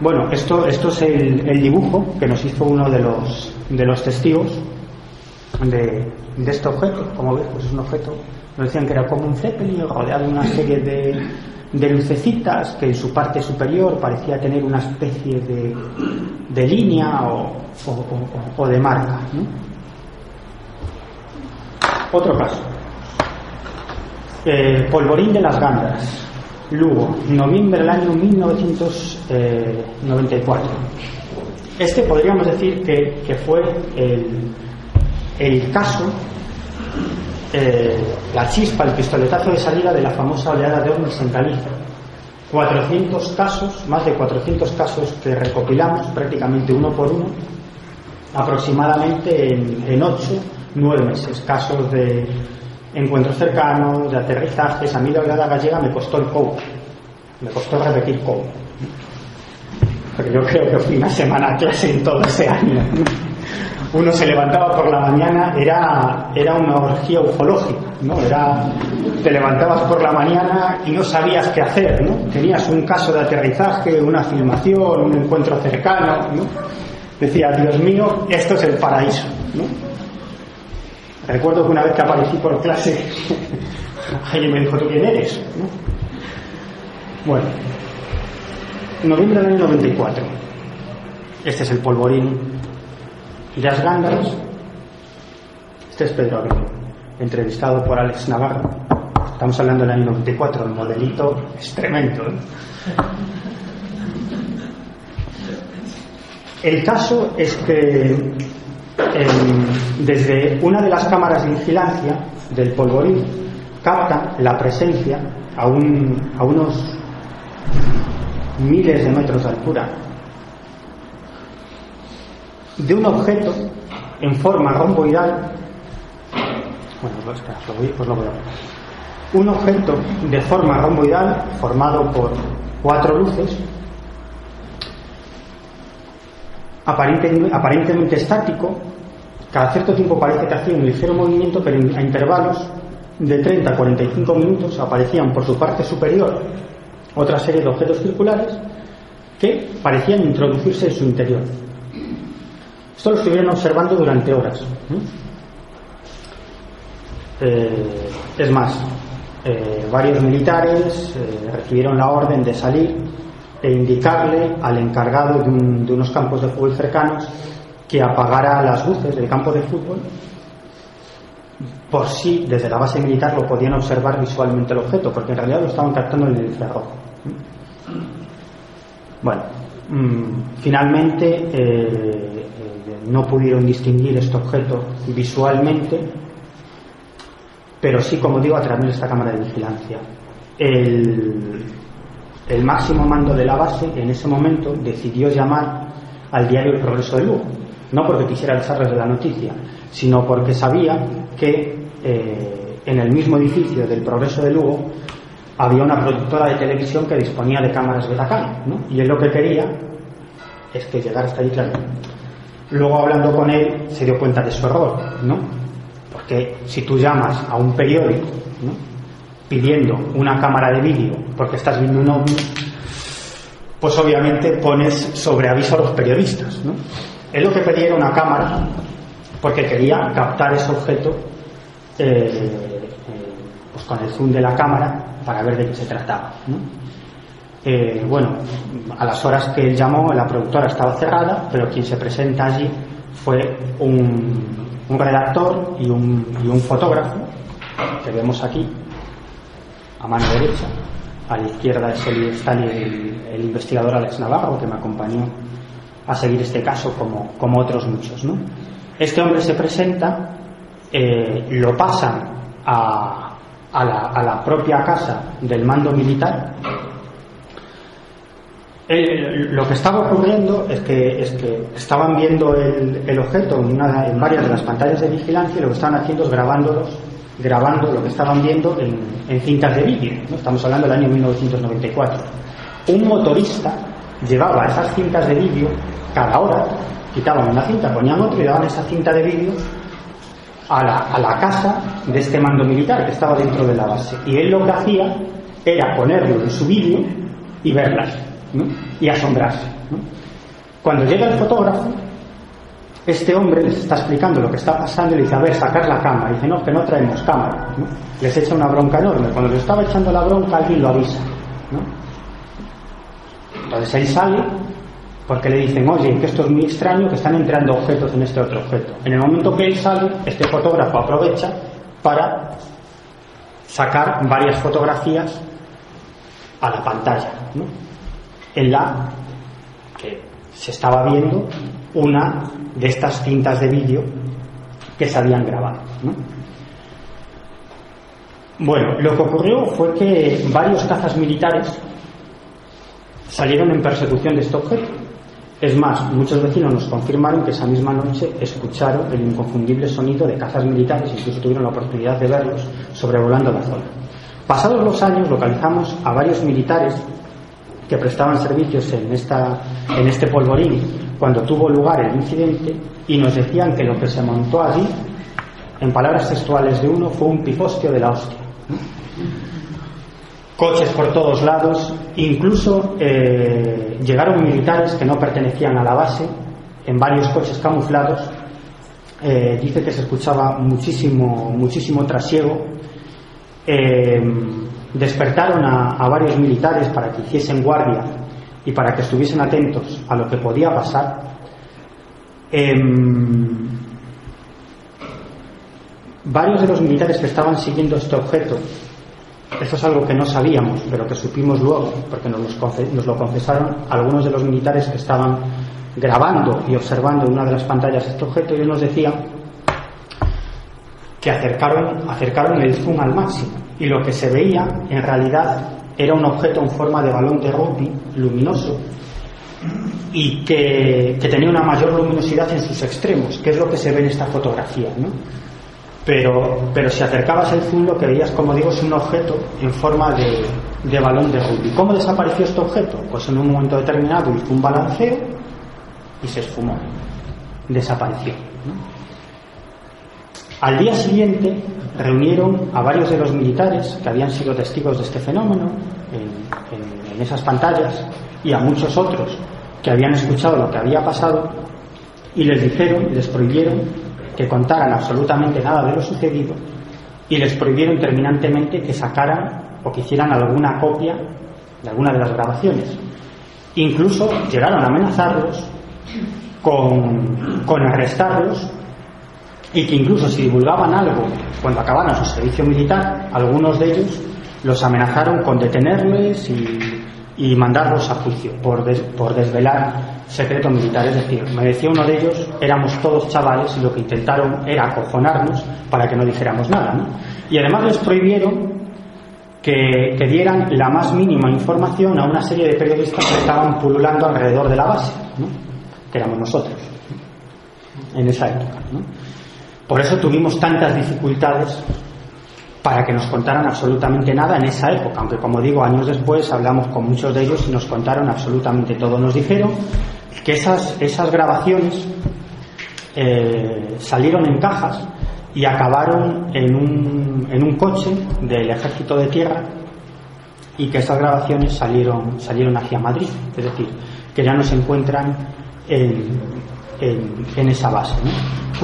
Bueno, esto, esto es el, dibujo que nos hizo uno de los, de los testigos de, de este objeto. Como ves, pues es un objeto, nos decían que era como un zeppelin rodeado de una serie de, de lucecitas que en su parte superior parecía tener una especie de, de línea o, o, de marca. Otro caso. Eh, polvorín de las Gándaras, Lugo, noviembre del año 1994. Este podríamos decir que, que fue el, el caso eh, la chispa, el pistoletazo de salida de la famosa oleada de ovnis en Galicia. 400 casos, más de 400 casos que recopilamos prácticamente uno por uno, aproximadamente en, en 8, 9 meses. Casos de encuentros cercanos, de aterrizajes. A mí la oleada gallega me costó el COU, me costó repetir COU. Pero yo creo que fui una semana clase en todo ese año uno se levantaba por la mañana, era, era una orgía ufológica, ¿no? Era, te levantabas por la mañana y no sabías qué hacer, ¿no? Tenías un caso de aterrizaje, una filmación, un encuentro cercano, ¿no? Decía, Dios mío, esto es el paraíso, ¿no? Recuerdo que una vez que aparecí por clase, alguien me dijo, ¿tú quién eres? ¿no? Bueno, noviembre del año 94. Este es el polvorín de Asgándaros. Este es Pedro Abril, entrevistado por Alex Navarro. Estamos hablando del año 94, el modelito es tremendo. ¿eh? El caso es que em, desde una de las cámaras de vigilancia del polvorín capta la presencia a unos miles de metros de altura de un objeto en forma romboidal. Bueno, lo voy, pues lo a un objeto de forma romboidal formado por cuatro luces aparentemente, aparentemente estático. Cada cierto tiempo parece que hacía un ligero movimiento pero a intervalos de 30 a 45 minutos aparecían por su parte superior otra serie de objetos circulares que parecían introducirse en su interior. Esto lo estuvieron observando durante horas. Eh, es más, eh, varios militares eh, recibieron la orden de salir e indicarle al encargado de, unos campos de fútbol cercanos que apagara las luces del campo de fútbol por si desde la base militar lo podían observar visualmente el objeto, porque en realidad lo estaban captando en el infrarrojo. Bueno, mm, finalmente no pudieron distinguir este objeto visualmente, pero sí, como digo, a través de esta cámara de vigilancia. El, máximo mando de la base en ese momento decidió llamar al diario El Progreso de Lugo, no porque quisiera echarles de la noticia, sino porque sabía que eh, en el mismo edificio del Progreso de Lugo había una productora de televisión que disponía de cámaras Betacam, ¿no? Y él lo que quería es que llegara hasta ahí claro. Luego hablando con él se dio cuenta de su error, ¿no? Porque si tú llamas a un periódico, ¿no? pidiendo una cámara de vídeo porque estás viendo un ovni, pues obviamente pones sobre aviso a los periodistas, ¿no? Él lo que pedía era una cámara porque quería captar ese objeto eh, eh, pues con el zoom de la cámara para ver de qué se trataba. Eh, bueno, a las horas que él llamó, la productora estaba cerrada, pero quien se presenta allí fue un, redactor y un, y un, fotógrafo que vemos aquí, a mano derecha. A la izquierda es el, está el, investigador Alex Navarro, que me acompañó a seguir este caso como, como otros muchos. Este hombre se presenta, eh, lo pasan a, a la, propia casa del mando militar, lo que estaba ocurriendo es que, es que estaban viendo el, objeto en, en, varias de las pantallas de vigilancia y lo que estaban haciendo es grabándolos, grabando lo que estaban viendo en, cintas de vídeo. Estamos hablando del año 1994. Un motorista llevaba esas cintas de vídeo cada hora, quitaban una cinta, ponían otra y daban esa cinta de vídeo a la, a la casa de este mando militar que estaba dentro de la base. Y él lo que hacía era ponerlo en su vídeo y verlas y asombrarse. Cuando llega el fotógrafo, este hombre les está explicando lo que está pasando y le dice, a ver, sacar la cámara. Y dice, no, que no traemos cámara. Les echa una bronca enorme. Cuando le estaba echando la bronca, alguien lo avisa. Entonces él sale porque le dicen, oye, que esto es muy extraño, que están entrando objetos en este otro objeto. En el momento que él sale, este fotógrafo aprovecha para sacar varias fotografías a la pantalla. En la que se estaba viendo una de estas cintas de vídeo que se habían grabado. Bueno, lo que ocurrió fue que varios cazas militares salieron en persecución de este objeto es más, muchos vecinos nos confirmaron que esa misma noche escucharon el inconfundible sonido de cazas militares, incluso tuvieron la oportunidad de verlos sobrevolando la zona. Pasados los años localizamos a varios militares que prestaban servicios en, esta, en este polvorín cuando tuvo lugar el incidente y nos decían que lo que se montó allí, en palabras textuales de uno, fue un pifostio de la hostia coches por todos lados, incluso eh, llegaron militares que no pertenecían a la base en varios coches camuflados. Eh, dice que se escuchaba muchísimo, muchísimo trasiego. Eh, despertaron a, varios militares para que hiciesen guardia y para que estuviesen atentos a lo que podía pasar, em, varios de los militares que estaban siguiendo este objeto, esto es algo que no sabíamos, pero que supimos luego, porque nos, nos lo confesaron algunos de los militares que estaban grabando y observando en una de las pantallas este objeto, ellos nos decían que acercaron, acercaron el zoom al máximo y lo que se veía en realidad era un objeto en forma de balón de rugby luminoso y que, tenía una mayor luminosidad en sus extremos, que es lo que se ve en esta fotografía. ¿no? Pero, pero si acercabas el zoom lo que veías, como digo, es un objeto en forma de, de balón de rugby. ¿Cómo desapareció este objeto? Pues en un momento determinado hizo un balanceo y se esfumó, desapareció. Al día siguiente reunieron a varios de los militares que habían sido testigos de este fenómeno en, esas pantallas y a muchos otros que habían escuchado lo que había pasado y les dijeron les prohibieron que contaran absolutamente nada de lo sucedido y les prohibieron terminantemente que sacaran o que hicieran alguna copia de alguna de las grabaciones. Incluso llegaron a amenazarlos con, con arrestarlos y que incluso si divulgaban algo cuando acabaran su servicio militar, algunos de ellos los amenazaron con detenerles y, mandarlos a juicio por, por desvelar secreto militar. Es decir, me decía uno de ellos, éramos todos chavales y lo que intentaron era acojonarnos para que no dijéramos nada. Y además les prohibieron que, que, dieran la más mínima información a una serie de periodistas que estaban pululando alrededor de la base, que éramos nosotros en esa época. Por eso tuvimos tantas dificultades para que nos contaran absolutamente nada en esa época, aunque como digo, años después hablamos con muchos de ellos y nos contaron absolutamente todo. Nos dijeron que esas, grabaciones eh, salieron en cajas y acabaron en un, coche del ejército de tierra y que esas grabaciones salieron, salieron hacia Madrid, es decir, que ya no se encuentran en, en, esa base.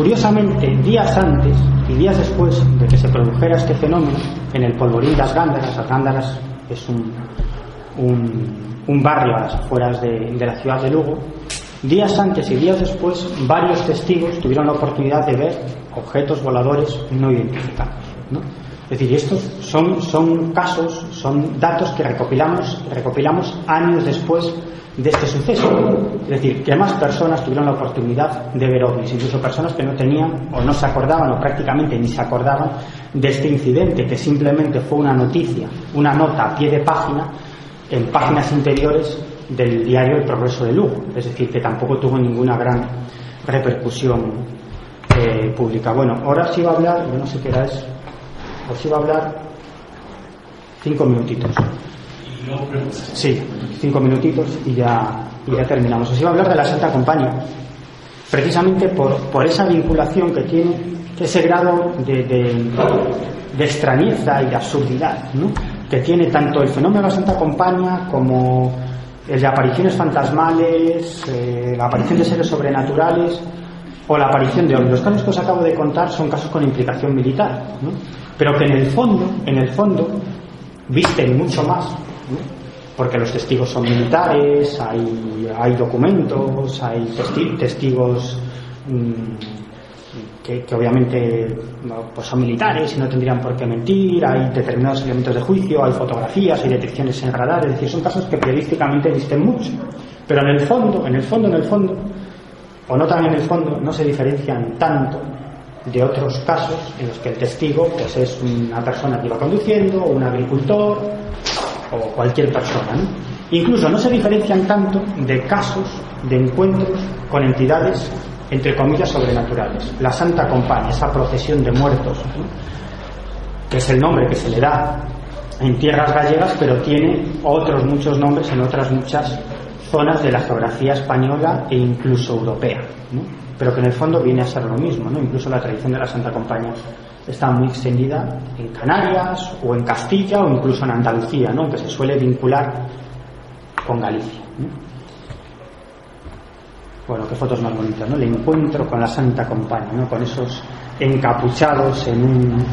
Curiosamente, días antes y días después de que se produjera este fenómeno, en el polvorín de las Gándaras, las Gándaras es un, un, barrio a las afueras de, la ciudad de Lugo, días antes y días después, varios testigos tuvieron la oportunidad de ver objetos voladores no identificados. Es decir, estos son, son casos, son datos que recopilamos, recopilamos años después de este suceso. Es decir, que más personas tuvieron la oportunidad de ver ovnis, incluso personas que no tenían o no se acordaban o prácticamente ni se acordaban de este incidente, que simplemente fue una noticia, una nota a pie de página en páginas interiores del diario El Progreso de Lugo. Es decir, que tampoco tuvo ninguna gran repercusión eh, pública. Bueno, ahora sí va a hablar, yo no sé qué era eso, os iba a hablar cinco minutitos. Sí, cinco minutitos y ya, y ya terminamos. Os iba a hablar de la Santa Compañía, precisamente por, por esa vinculación que tiene, ese grado de, de, extrañeza y de absurdidad ¿no? que tiene tanto el fenómeno de la Santa Compañía como el de apariciones fantasmales, eh, la aparición de seres sobrenaturales o la aparición de ovnis. Los casos que os acabo de contar son casos con implicación militar, ¿no? pero que en el fondo, en el fondo, visten mucho más porque los testigos son militares, hay, hay documentos, hay testigos mm, que, obviamente pues son militares y no tendrían por qué mentir, hay determinados elementos de juicio, hay fotografías, hay detecciones en radar, es decir, son casos que periodísticamente visten mucho. Pero en el fondo, en el fondo, en el fondo, o no tan en el fondo, no se diferencian tanto de otros casos en los que el testigo pues es una persona que iba conduciendo, un agricultor, o cualquier persona. Incluso no se diferencian tanto de casos de encuentros con entidades, entre comillas, sobrenaturales. La Santa Compañía, esa procesión de muertos, que es el nombre que se le da en tierras gallegas, pero tiene otros muchos nombres en otras muchas zonas de la geografía española e incluso europea, pero que en el fondo viene a ser lo mismo, ¿no? incluso la tradición de la Santa Compañía está muy extendida en Canarias o en Castilla o incluso en Andalucía, ¿no? que se suele vincular con Galicia. Bueno, qué fotos más bonitas, ¿no? El encuentro con la Santa Compañía, ¿no? Con esos encapuchados en un,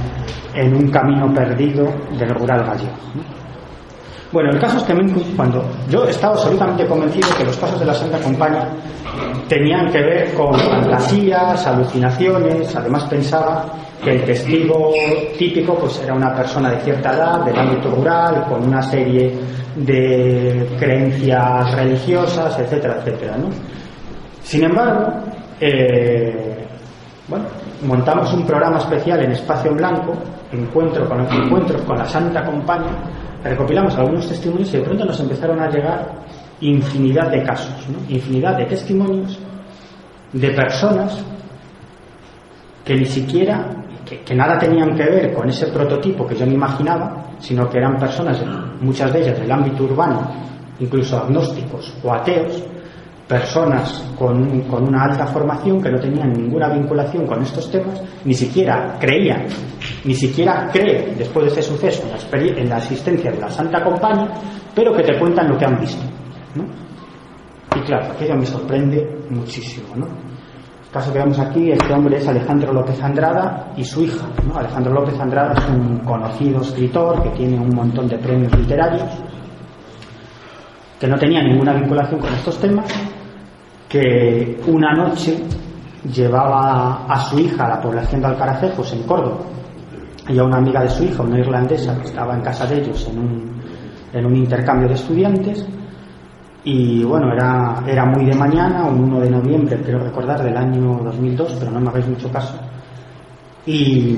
en un camino perdido del rural gallego. Bueno, el caso es que cuando yo estaba absolutamente convencido que los casos de la Santa Compañía tenían que ver con fantasías, alucinaciones, además pensaba que el testigo típico pues era una persona de cierta edad, del ámbito rural, con una serie de creencias religiosas, etcétera, etcétera. ¿no? Sin embargo, eh, bueno, montamos un programa especial en Espacio Blanco, encuentro con, encuentros con la Santa Compañía, recopilamos algunos testimonios y de pronto nos empezaron a llegar infinidad de casos, infinidad de testimonios de personas que ni siquiera, que, nada tenían que ver con ese prototipo que yo me imaginaba, sino que eran personas, muchas de ellas del ámbito urbano, incluso agnósticos o ateos, personas con, con, una alta formación que no tenían ninguna vinculación con estos temas, ni siquiera creían, ni siquiera creen después de ese suceso en la, en la existencia de la Santa Compañía, pero que te cuentan lo que han visto. Y claro, aquello me sorprende muchísimo. ¿no? El caso que vemos aquí, este hombre es Alejandro López Andrada y su hija. Alejandro López Andrada es un conocido escritor que tiene un montón de premios literarios, que no tenía ninguna vinculación con estos temas, que una noche llevaba a su hija a la población de Alcaracejos, en Córdoba, y a una amiga de su hija, una irlandesa, que estaba en casa de ellos en en un intercambio de estudiantes, y bueno, era, era muy de mañana, un 1 de noviembre, quiero recordar, del año 2002, pero no me hagáis mucho caso. Y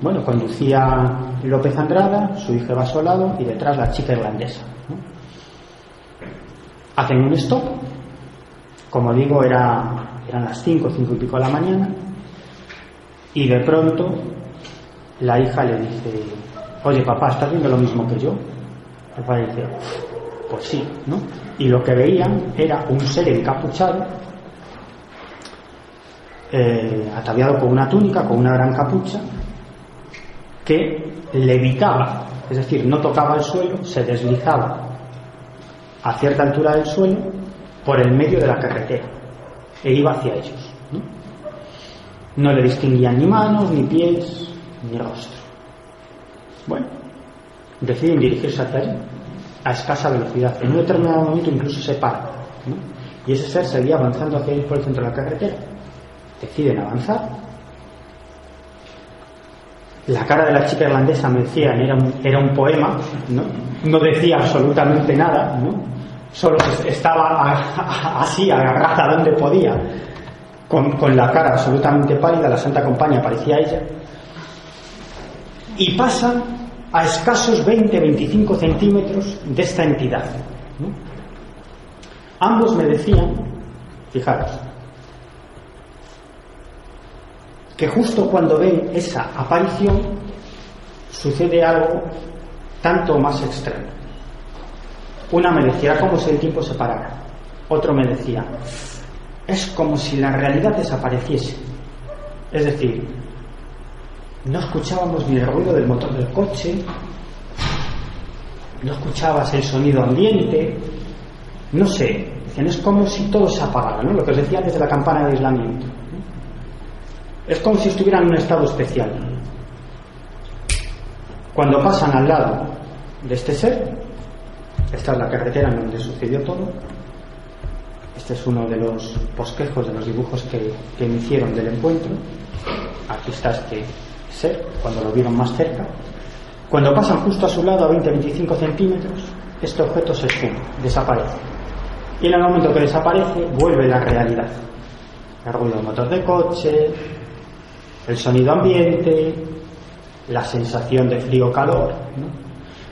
bueno, conducía López Andrada, su hija va a su lado y detrás la chica irlandesa. Hacen un stop, como digo, era, eran las 5, 5 y pico de la mañana, y de pronto la hija le dice, oye papá, ¿estás viendo lo mismo que yo? El padre dice, pues sí, ¿no? Y lo que veían era un ser encapuchado, eh, ataviado con una túnica, con una gran capucha, que levitaba, es decir, no tocaba el suelo, se deslizaba a cierta altura del suelo por el medio de la carretera e iba hacia ellos. No, le distinguían ni manos, ni pies, ni rostro. Bueno, deciden dirigirse hacia allí a escasa velocidad. En un determinado momento incluso se para. Y ese ser seguía avanzando hacia ellos por el centro de la carretera. Deciden avanzar. La cara de la chica irlandesa me decían era un, era un poema, ¿no? no decía absolutamente nada, solo estaba así, agarrada donde podía, con, con la cara absolutamente pálida, la Santa Compañía parecía ella. Y pasan a escasos 20-25 centímetros de esta entidad. Ambos me decían, fijaros, que justo cuando ven esa aparición sucede algo tanto más extremo. Una me decía, como si el tiempo se parara. Otro me decía, es como si la realidad desapareciese. Es decir, no escuchábamos ni el ruido del motor del coche, no escuchabas el sonido ambiente, no sé, es como si todo se apagara, ¿no? Lo que os decía antes de la campana de aislamiento. Es como si estuvieran en un estado especial. Cuando pasan al lado de este ser, esta es la carretera en donde sucedió todo, este es uno de los bosquejos de los dibujos que, que me hicieron del encuentro, aquí está este cuando lo vieron más cerca. Cuando pasan justo a su lado a 20-25 centímetros, este objeto se esfuma, desaparece. Y en el momento que desaparece, vuelve la realidad. El ruido del motor de coche, el sonido ambiente, la sensación de frío-calor.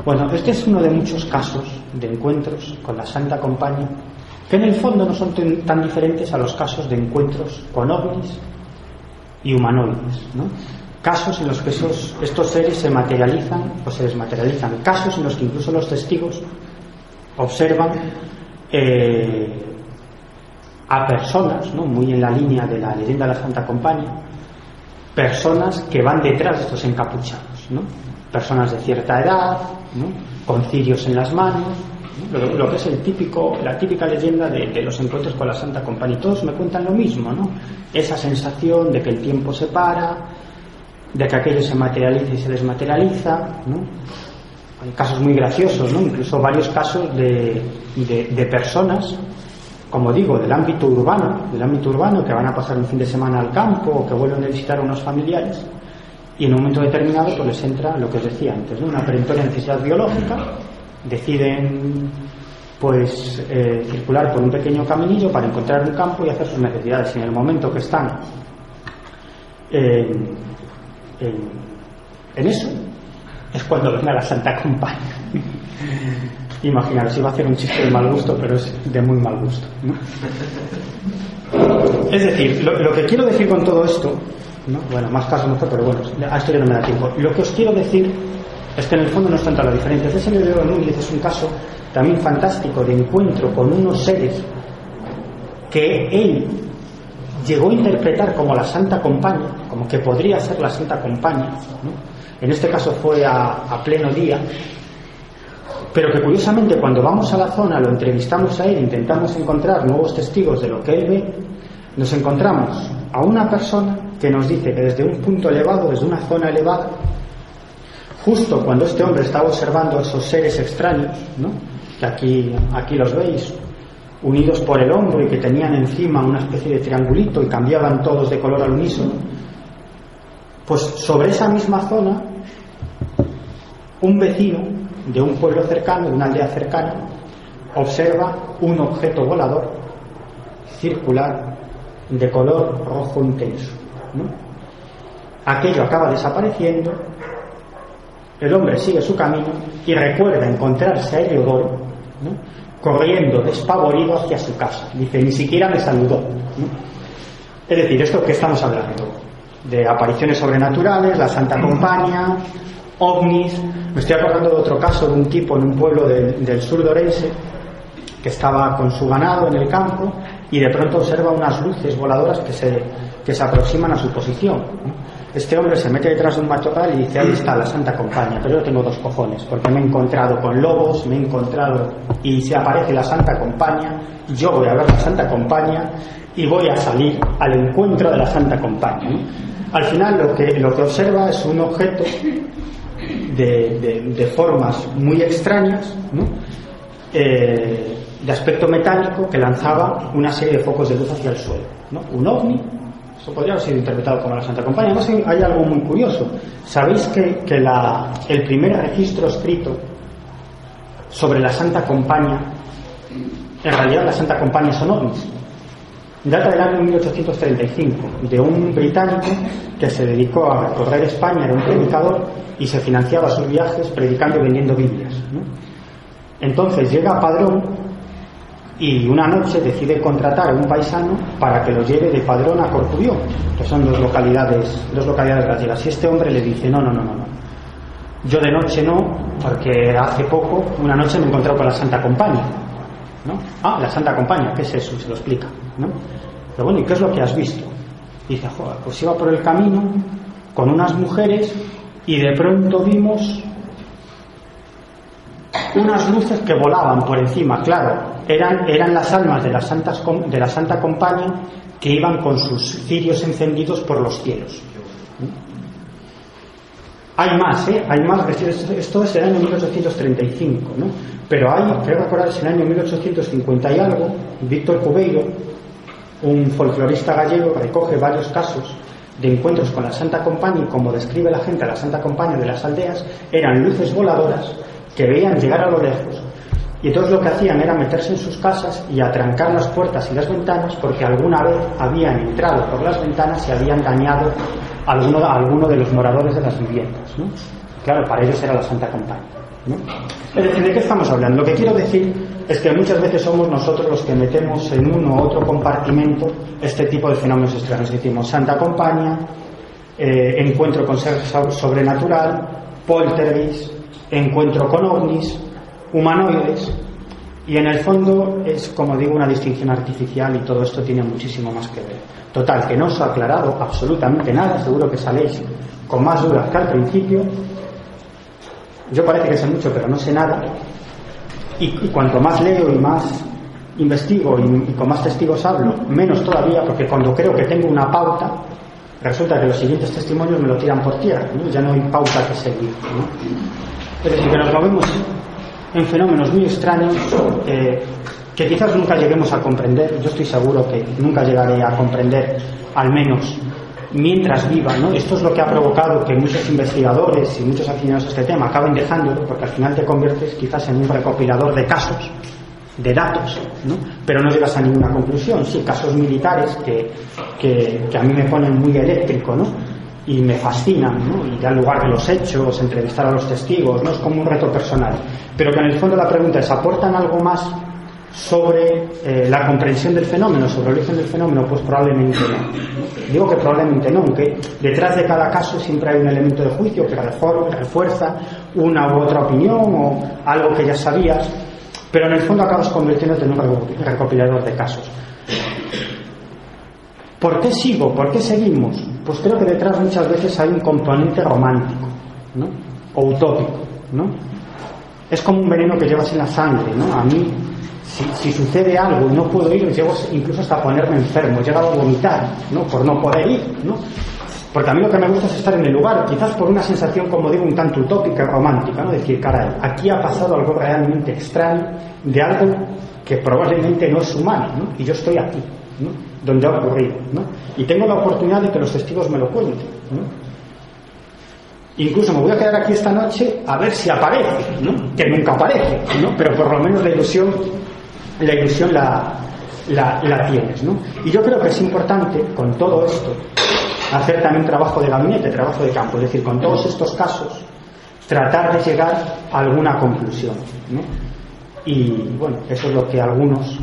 Bueno, este es uno de muchos casos de encuentros con la Santa Compañía que en el fondo no son tan diferentes a los casos de encuentros con ovnis y humanoides. ¿no? Casos en los que esos, estos seres se materializan o se desmaterializan, casos en los que incluso los testigos observan eh, a personas, ¿no? muy en la línea de la leyenda de la Santa Compañía, personas que van detrás de estos encapuchados, ¿no? personas de cierta edad, ¿no? con cirios en las manos, lo, que es el típico, la típica leyenda de, de, los encuentros con la Santa Compañía. Todos me cuentan lo mismo, ¿no? Esa sensación de que el tiempo se para, de que aquello se materializa y se desmaterializa, ¿no? hay casos muy graciosos, incluso varios casos de, de, personas, como digo, del ámbito urbano, del ámbito urbano, que van a pasar un fin de semana al campo o que vuelven a visitar a unos familiares y en un momento determinado pues les entra lo que os decía antes, una perentoria necesidad biológica, deciden pues eh, circular por un pequeño caminillo para encontrar un campo y hacer sus necesidades. Y en el momento que están en, eso, es cuando venga la Santa Compañía. Imaginaros, iba a hacer un chiste de mal gusto, pero es de muy mal gusto. Es decir, lo, que quiero decir con todo esto, bueno, más casos no pero bueno, a esto ya no me da tiempo. Lo que os quiero decir es que en el fondo no es tanto la diferencia. Ese libro de Núñez es un caso también fantástico de encuentro con unos seres que él llegó a interpretar como la Santa Compañía, como que podría ser la Santa Compañía. En este caso fue a, pleno día, pero que curiosamente cuando vamos a la zona, lo entrevistamos a él, intentamos encontrar nuevos testigos de lo que él ve, nos encontramos a una persona que nos dice que desde un punto elevado, desde una zona elevada, justo cuando este hombre estaba observando esos seres extraños, que aquí, aquí los veis, unidos por el hombro y que tenían encima una especie de triangulito y cambiaban todos de color al unísono, pues sobre esa misma zona, un vecino de un pueblo cercano, de una aldea cercana, observa un objeto volador circular de color rojo intenso. Aquello acaba desapareciendo, el hombre sigue su camino y recuerda encontrarse a Heliodoro corriendo despavorido hacia su casa. Dice, ni siquiera me saludó. Es decir, esto que estamos hablando, de apariciones sobrenaturales, la Santa Compañía, ovnis. Me estoy acordando de otro caso de un tipo en un pueblo del sur de Orense que estaba con su ganado en el campo y de pronto observa unas luces voladoras que se, que se aproximan a su posición. Este hombre se mete detrás de un matorral y dice, ahí está la Santa Compañía, pero yo tengo dos cojones, porque me he encontrado con lobos, me he encontrado y se aparece la Santa Compañía, yo voy a ver la Santa Compañía y voy a salir al encuentro de la Santa Compañía. Al final lo que, lo que observa es un objeto de, formas muy extrañas, eh, de aspecto metálico, que lanzaba una serie de focos de luz hacia el suelo. Un ovni eso podría haber sido interpretado como la Santa Compañía. Además, hay algo muy curioso. ¿Sabéis que, el primer registro escrito sobre la Santa Compañía, en realidad la Santa Compañía son ovnis? Data del año 1835, de un británico que se dedicó a recorrer España, era un predicador y se financiaba sus viajes predicando y vendiendo Biblias. Entonces llega a Padrón y una noche decide contratar a un paisano para que lo lleve de Padrón a Corcubión, que son dos localidades, dos localidades gallegas. Y este hombre le dice, no, no, no, no, Yo de noche no, porque hace poco, una noche me he encontrado con la Santa Compañía. ¿no? Ah, la Santa Compañía, ¿qué es eso? Se lo explica. ¿no? Pero bueno, ¿y qué es lo que has visto? dice, joder, pues iba por el camino con unas mujeres y de pronto vimos unas luces que volaban por encima, claro, eran, eran las almas de, las santas, de la Santa Compañía que iban con sus cirios encendidos por los cielos. Hay más, ¿eh? Hay más, esto es el año 1835, ¿no? Pero hay, creo recordar, es el año 1850 y algo, Víctor Cubeiro, un folclorista gallego, recoge varios casos de encuentros con la Santa Compañía y como describe la gente a la Santa Compañía de las aldeas, eran luces voladoras que veían llegar a lo lejos y entonces lo que hacían era meterse en sus casas y atrancar las puertas y las ventanas porque alguna vez habían entrado por las ventanas y habían dañado a alguno, alguno de los moradores de las viviendas. Claro, para ellos era la Santa. Es decir, ¿de qué estamos hablando? Lo que quiero decir es que muchas veces somos nosotros los que metemos en uno u otro compartimento este tipo de fenómenos extraños. Decimos Santa Compañía, eh, encuentro con ser sobrenatural, poltergeist, encuentro con ovnis, humanoides, y en el fondo es, como digo, una distinción artificial y todo esto tiene muchísimo más que ver. Total, que no os ha aclarado absolutamente nada, seguro que saléis con más dudas que al principio. Yo parece que sé mucho, pero no sé nada. Y, cuanto más leo y más investigo y, con más testigos hablo, menos todavía, porque cuando creo que tengo una pauta, resulta que los siguientes testimonios me lo tiran por tierra, ya no hay pauta que seguir. Es decir, que nos movemos en fenómenos muy extraños eh, que quizás nunca lleguemos a comprender. Yo estoy seguro que nunca llegaré a comprender, al menos mientras viva. ¿no? Esto es lo que ha provocado que muchos investigadores y muchos aficionados a este tema acaben dejándolo, porque al final te conviertes quizás en un recopilador de casos, de datos, pero no llegas a ninguna conclusión. Sí, casos militares que, que, que a mí me ponen muy eléctrico, ¿no? Y me fascinan, ¿no? y dan lugar de los hechos, entrevistar a los testigos, ¿no? es como un reto personal. Pero que en el fondo la pregunta es, ¿aportan algo más sobre eh, la comprensión del fenómeno, sobre el origen del fenómeno? Pues probablemente no. Digo que probablemente no, aunque detrás de cada caso siempre hay un elemento de juicio que refuerza una u otra opinión o algo que ya sabías, pero en el fondo acabas convirtiéndote en un recopilador de casos. ¿Por qué sigo? ¿Por qué seguimos? Pues creo que detrás muchas veces hay un componente romántico, ¿no? O utópico, ¿no? Es como un veneno que llevas en la sangre, ¿no? A mí, si, sucede algo y no puedo ir, llego incluso hasta ponerme enfermo, he llegado a vomitar, ¿no? Por no poder ir, ¿no? Porque a mí lo que me gusta es estar en el lugar, quizás por una sensación, como digo, un tanto utópica romántica, ¿no? Decir, caray, aquí ha pasado algo realmente extraño, de algo que probablemente no es humano, ¿no? Y yo estoy aquí, ¿no? Donde ha ocurrido. ¿no? Y tengo la oportunidad de que los testigos me lo cuenten. Incluso me voy a quedar aquí esta noche a ver si aparece, ¿no? que nunca aparece, pero por lo menos la ilusión, la, ilusión la, la, la tienes. Y yo creo que es importante, con todo esto, hacer también trabajo de gabinete, trabajo de campo, es decir, con todos estos casos, tratar de llegar a alguna conclusión. Y bueno, eso es lo que algunos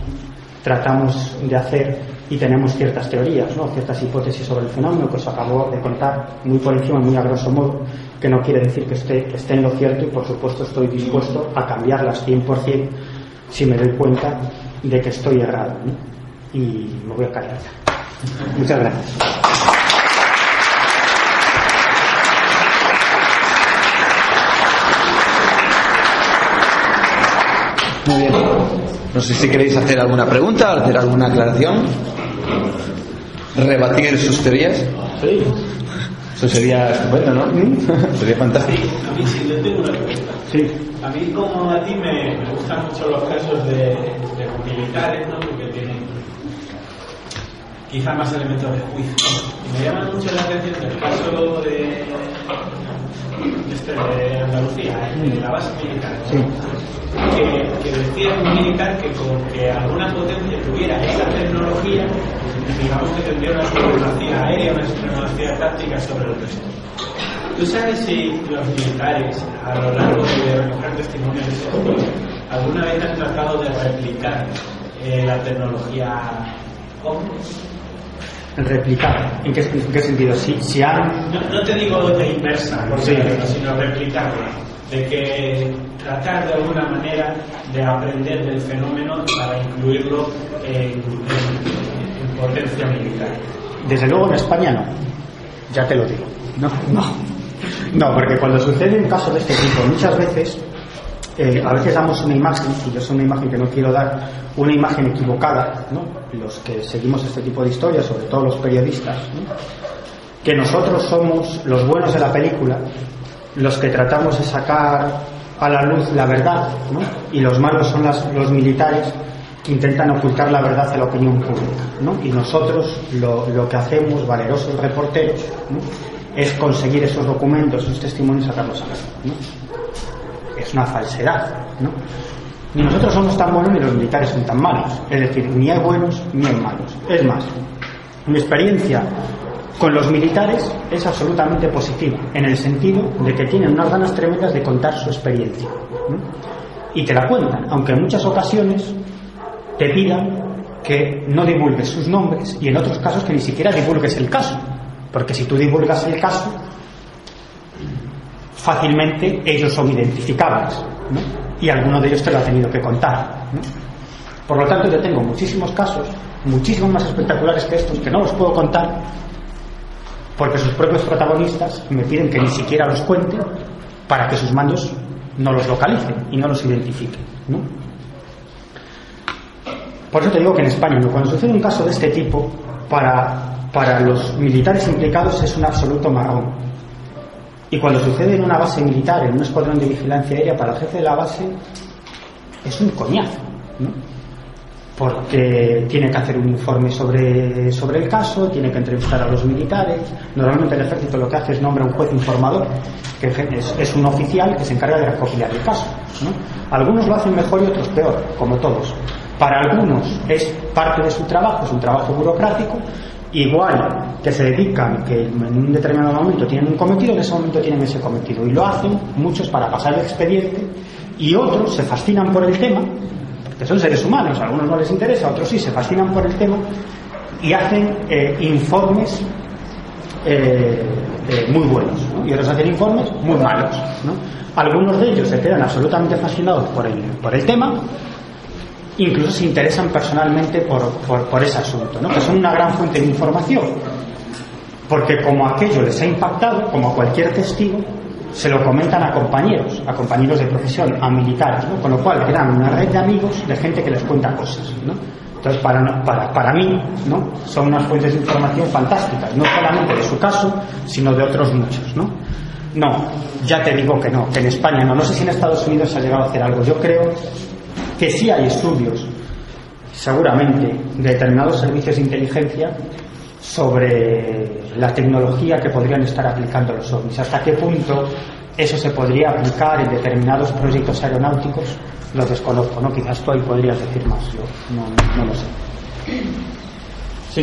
tratamos de hacer y tenemos ciertas teorías, ¿no? ciertas hipótesis sobre el fenómeno que os acabo de contar muy por encima, muy a grosso modo, que no quiere decir que esté, esté en lo cierto y por supuesto estoy dispuesto a cambiarlas 100% si me doy cuenta de que estoy errado. Y me voy a callar. Muchas gracias. Muy bien. No sé si queréis hacer alguna pregunta, hacer alguna aclaración rebatir sus teorías. Sí. Eso sería estupendo, ¿no? sería fantástico. A mí sí, yo tengo una pregunta. Sí. A mí, como a ti, me, me gustan mucho los casos de, de militares, ¿no? Porque tienen quizá más elementos de juicio. Me llama mucho la atención el caso de, este, de Andalucía, de la base militar. Sí. Que, que, decía un militar que con que alguna potencia tuviera esa tecnología, digamos que tendría una supremacía aérea, una supremacía táctica sobre el resto. ¿Tú sabes si los militares, a lo largo de recoger testimonios de ese alguna vez han tratado de replicar eh, la tecnología OVNI? Replicar. ¿En qué, en qué sentido? Si, si han... no, no, te digo de inversa, por sí. ejemplo, sino replicarla. De que tratar de alguna manera de aprender del fenómeno para incluirlo en, en, en potencia militar. Desde luego en España no. Ya te lo digo. No, no. No, porque cuando sucede un caso de este tipo, muchas veces eh, a veces damos una imagen, y yo soy una imagen que no quiero dar, una imagen equivocada, los que seguimos este tipo de historias, sobre todo los periodistas, que nosotros somos los buenos de la película, los que tratamos de sacar a la luz la verdad, y los malos son los militares que intentan ocultar la verdad a la opinión pública. Y nosotros lo, lo que hacemos, valerosos reporteros, es conseguir esos documentos, esos testimonios, sacarlos a la luz. Es una falsedad. ¿no? Ni nosotros somos tan buenos ni los militares son tan malos. Es decir, ni hay buenos ni hay malos. Es más, mi experiencia con los militares es absolutamente positiva, en el sentido de que tienen unas ganas tremendas de contar su experiencia. Y te la cuentan, aunque en muchas ocasiones te pidan que no divulgues sus nombres y en otros casos que ni siquiera divulgues el caso. Porque si tú divulgas el caso, fácilmente ellos son identificables. ¿no? Y alguno de ellos te lo ha tenido que contar. ¿no? Por lo tanto, yo tengo muchísimos casos, muchísimos más espectaculares que estos, que no los puedo contar, porque sus propios protagonistas me piden que ni siquiera los cuente para que sus mandos no los localicen y no los identifiquen. ¿no? Por eso te digo que en España, cuando sucede un caso de este tipo, para, para los militares implicados es un absoluto marrón. Y cuando sucede en una base militar, en un escuadrón de vigilancia aérea, para el jefe de la base es un coñazo, ¿no? porque tiene que hacer un informe sobre, sobre el caso, tiene que entrevistar a los militares. Normalmente el ejército lo que hace es nombra un juez informador, que es, un oficial que se encarga de recopilar el caso. ¿no? Algunos lo hacen mejor y otros peor, como todos. Para algunos es parte de su trabajo, es un trabajo burocrático, igual que se dedican, que en un determinado momento tienen un cometido, en ese momento tienen ese cometido. Y lo hacen muchos para pasar el expediente y otros se fascinan por el tema que son seres humanos, a algunos no les interesa, a otros sí, se fascinan por el tema y hacen eh, informes eh, eh, muy buenos, ¿no? y otros hacen informes muy malos. ¿no? Algunos de ellos se quedan absolutamente fascinados por el, por el tema, incluso se interesan personalmente por, por, ese asunto, ¿no? que son una gran fuente de información, porque como aquello les ha impactado, como a cualquier testigo, se lo comentan a compañeros, a compañeros de profesión, a militares, ¿no? con lo cual crean una red de amigos de gente que les cuenta cosas. ¿no? Entonces, para, para, para mí, ¿no? son unas fuentes de información fantásticas, no solamente de su caso, sino de otros muchos. ¿no? no, ya te digo que no, que en España no. No sé si en Estados Unidos se ha llegado a hacer algo. Yo creo que sí hay estudios, seguramente, de determinados servicios de inteligencia sobre la tecnología que podrían estar aplicando los ovnis. ¿Hasta qué punto eso se podría aplicar en determinados proyectos aeronáuticos? Lo desconozco, ¿no? Quizás tú ahí podrías decir más, yo no, lo sé. Sí.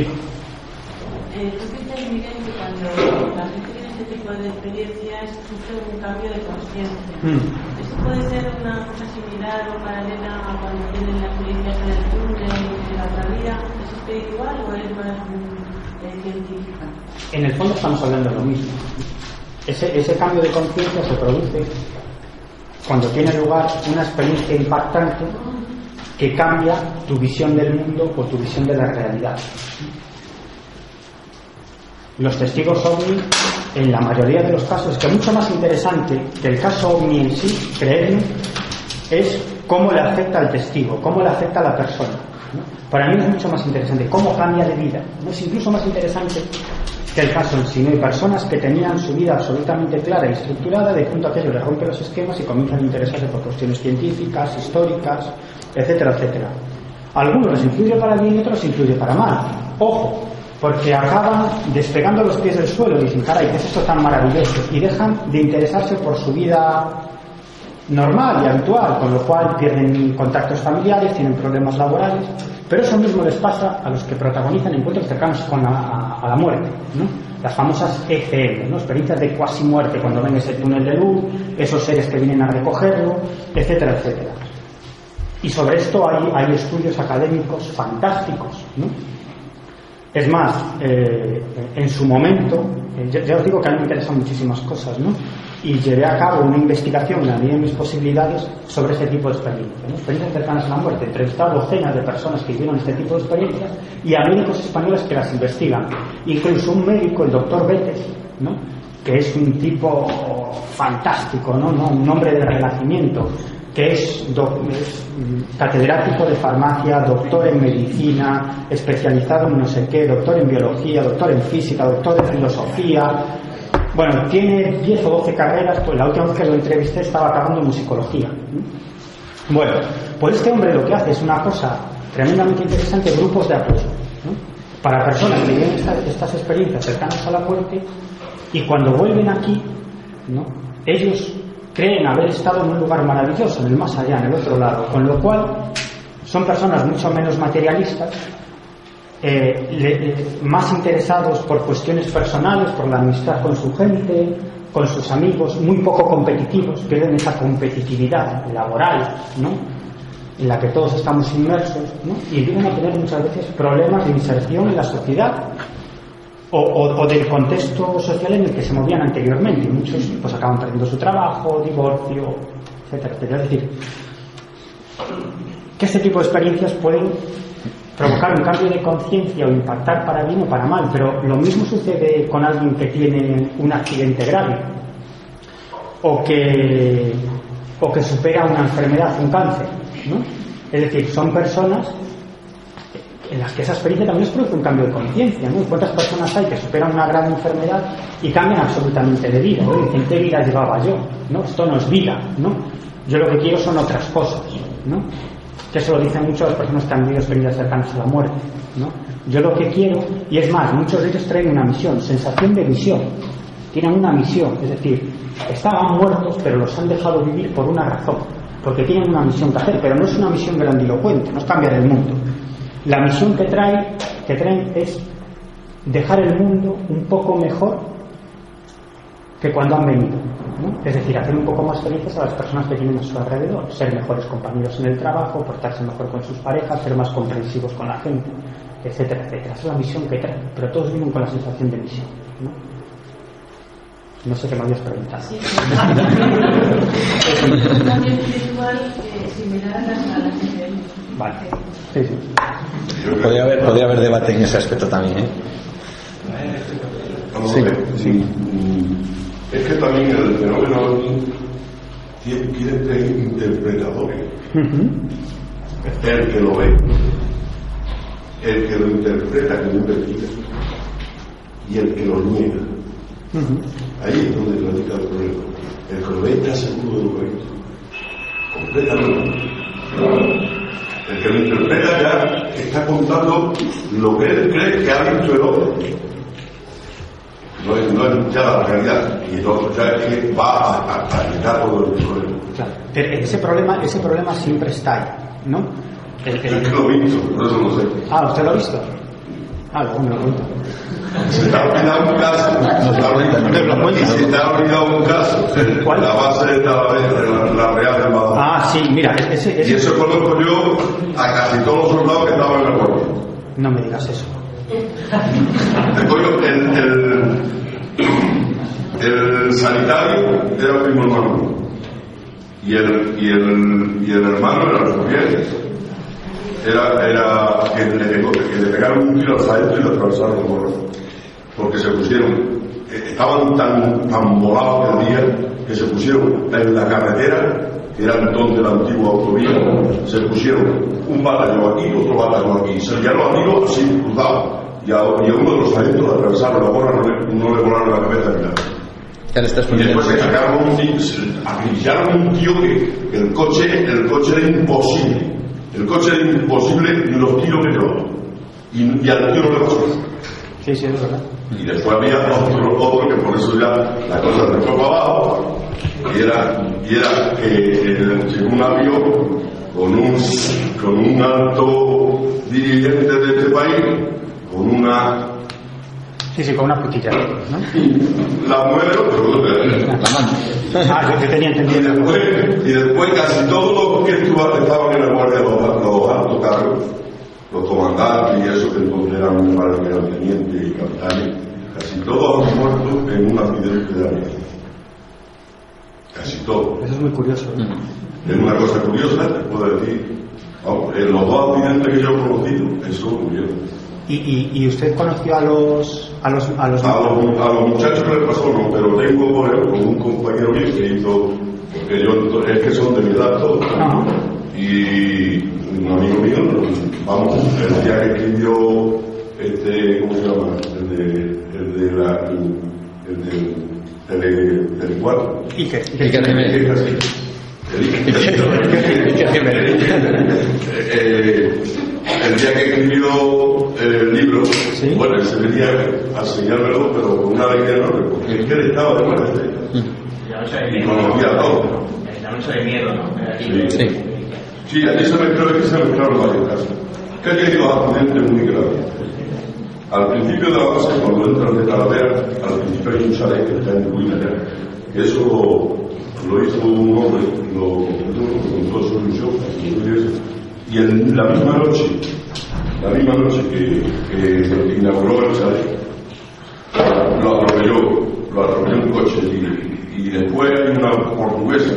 Eh, tú que cuando la gente este tipo de experiencias sufre un cambio de conciencia. Mm. ¿Esto puede ser una cosa similar o paralela a cuando tienen la experiencia en el túnel de la otra vida? ¿Es espiritual o es más eh, científica? En el fondo estamos hablando de lo mismo. Ese, ese cambio de conciencia se produce cuando tiene lugar una experiencia impactante que cambia tu visión del mundo o tu visión de la realidad. Los testigos ovni, en la mayoría de los casos, que mucho más interesante que el caso ovni en sí, creedme, es cómo le afecta al testigo, cómo le afecta a la persona. Para mí es mucho más interesante cómo cambia de vida. ¿no? Es incluso más interesante que el caso en sí. ¿no? Hay personas que tenían su vida absolutamente clara y estructurada, de punto a aquello les rompe los esquemas y comienzan a interesarse por cuestiones científicas, históricas, etcétera, etcétera. Algunos les influye para bien y otros les influye para mal. Ojo, porque acaban despegando los pies del suelo dicen, caray, ¿qué es esto tan maravilloso? Y dejan de interesarse por su vida normal y habitual, con lo cual pierden contactos familiares, tienen problemas laborales, pero eso mismo les pasa a los que protagonizan encuentros cercanos con la, a la muerte, ¿no? las famosas ECM, ¿no? experiencias de cuasi muerte cuando ven ese túnel de luz, esos seres que vienen a recogerlo, etcétera, etcétera. Y sobre esto hay, hay estudios académicos fantásticos. ¿no? Es más, eh, en su momento, eh, ya, os digo que a mí me interesan muchísimas cosas, ¿no? Y llevé a cabo una investigación, en la medida de mis posibilidades, sobre este tipo de experiencias, experiencias cercanas a la muerte. Entrevisté a docenas de personas que vivieron este tipo de experiencias y a médicos españoles que las investigan. Incluso un médico, el doctor Betes, ¿no? que es un tipo fantástico, ¿no? un hombre del renacimiento, que es, do, catedrático de farmacia, doctor en medicina, especializado en no sé qué, doctor en biología, doctor en física, doctor en filosofía. Bueno, tiene 10 o 12 carreras, pues la última vez que lo entrevisté estaba acabando en musicología. Bueno, pues este hombre lo que hace es una cosa tremendamente interesante, grupos de apoyo. Para personas que viven estas, experiencias cercanas a la muerte y cuando vuelven aquí, ellos creen haber estado en un lugar maravilloso, en el más allá, en el otro lado, con lo cual son personas mucho menos materialistas, eh, le, más interesados por cuestiones personales, por la amistad con su gente, con sus amigos, muy poco competitivos, pierden esa competitividad laboral, ¿no? en la que todos estamos inmersos, ¿no? y vienen a tener muchas veces problemas de inserción en la sociedad, o, del contexto social en el que se movían anteriormente. Muchos pues acaban perdiendo su trabajo, divorcio, etcétera, etcétera. Es decir, que este tipo de experiencias pueden provocar un cambio de conciencia o impactar para bien o para mal, pero lo mismo sucede con alguien que tiene un accidente grave o que, o que supera una enfermedad, un cáncer. ¿no? Es decir, son personas en las que esa experiencia también les produce un cambio de conciencia, ¿no? ¿Cuántas personas hay que superan una gran enfermedad y cambian absolutamente de vida? ¿no? ¿qué vida llevaba yo? ¿no? Esto no es vida, ¿no? Yo lo que quiero son otras cosas, ¿no? Que eso lo dicen muchas personas que han vivido experiencias cercanas a la muerte, ¿no? Yo lo que quiero, y es más, muchos de ellos traen una misión, sensación de misión, tienen una misión, es decir, estaban muertos pero los han dejado vivir por una razón, porque tienen una misión que hacer, pero no es una misión grandilocuente, no es cambiar el mundo. La misión que, trae, traen es dejar el mundo un poco mejor que cuando han venido. ¿no? Es decir, hacer un poco más felices a las personas que tienen a su alrededor, ser mejores compañeros en el trabajo, portarse mejor con sus parejas, ser más comprensivos con la gente, etcétera, etcétera. Esa es la misión que traen, pero todos viven con la sensación de misión. ¿no? No sé qué me habías preguntado. Sí, cambio espiritual eh, similar a las, a. Vale. Sí, sí. Podría haber, podría haber debate en ese aspecto también. ¿eh? Sí, sí. Mm, Es que también el fenómeno ovni tiene, quiere tener interpretadores. Ujú. El que lo ve, el que lo interpreta, que lo investiga, y el que lo niega. Ahí es donde radica el problema. El que lo ve está seguro de lo que ve. Completamente. El que lo interpreta ya está contando lo que él cree que ha visto el otro. No es, no es ya la realidad. Y entonces ya es que va a, quitar todo el problema. Claro. Pero ese problema, ese problema siempre está ahí, ¿no? El- el- Es que lo he visto, por eso lo sé. Ah, ¿usted lo ha visto? Ah, luego me lo cuenta. Se te ha olvidado un caso. Olvidado- Se te ha olvidado un caso. ¿Cuál? La base de la, Real de Madrid. Ah, sí, mira, ese, Y ese- eso conozco yo a casi todos los soldados que estaban en el cuerpo. No me digas eso. El, el, el, el sanitario era el primo hermano. Y el, y el, y el hermano era los gobiernos. Era, era que, le, que le pegaron un tiro al saeto y le atravesaron el morro. Porque se pusieron, eh, estaban tan, tan volados del día que se pusieron en la carretera, que era entonces la antigua autovía, se pusieron un batallón aquí, otro batallón aquí, se liaron a tiro así cruzado. Y a, y a uno de los adentros le atravesaron la gorra, no le, no le volaron la cabeza ni nada. Ya le estás Y después se sacaron un acribillaron un tío que el coche, el coche era imposible. El coche era imposible los llevaba. Y, y al tío no le pasó. Sí, sí, es verdad. Y después había otro, otro que por eso ya la cosa se fue para abajo. Y era, y era que eh, según avión, con un, con un alto dirigente de este país, con una Sí, sí, con una putilla, ¿no? la mueve otro. Ah, yo, yo tenía Y entendido. después, y después casi todos los que estaban en la guardia, los, los altos cargos, los comandantes y eso, que entonces eran, tenientes y capitanes, casi todos han muerto en un accidente de avión. Casi todos. Eso es muy curioso. ¿eh? Es una cosa curiosa, te puedo decir. Vamos, en los dos accidentes que yo he conocido, eso murieron. ¿Y, y, y usted conoció a los a los a los A los, a los muchachos que les pasó, no, pero tengo por ejemplo un compañero mío que hizo, porque yo, es que son de mi edad todos, y un amigo mío, vamos, el día que escribió, este, ¿cómo se llama? El de, el de la, el de, el de. Iker Jiménez. Eh, el día que escribió el libro, Sí. bueno, él se venía a enseñármelo, pero con una alegría enorme, porque es que él estaba de muerte La noche de y miedo. conocía todo. La noche de miedo, ¿no? Sí. Sí. Sí, allí se mezcló, aquí se mezclaron varios casos. Que ha tenido accidentes muy graves. Al principio de la base, cuando entran de Talavera, al principio hay un chalet que está en ruinas. Que eso lo, hizo un hombre, lo completó, contó su ilusión, y en la misma noche, la misma noche que, que inauguró el chalet, lo atropelló, lo atropelló un coche y, y después hay una portuguesa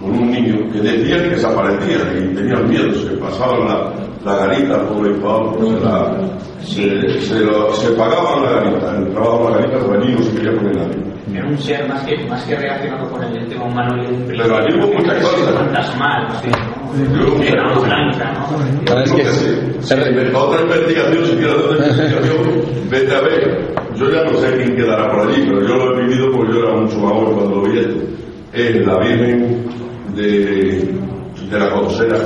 con un niño que decían que desaparecía y tenían miedo, se pasaban la, la garita por el pavo, se, la, se, se, lo- se pagaban la garita, entraban la garita, pero allí no se quería poner nadie. Era un ser más que, más que relacionado con el tema humano y el Pero allí hubo muchas cosas. fantasmal, más bien, ¿no? Sí, la blanca, ¿no? Es que otra investigación, si quieres otra investigación, vete a ver. Yo ya no sé quién quedará por allí, pero yo lo he vivido porque yo era mucho mayor cuando lo vi esto. Es la Virgen de, de la Consera.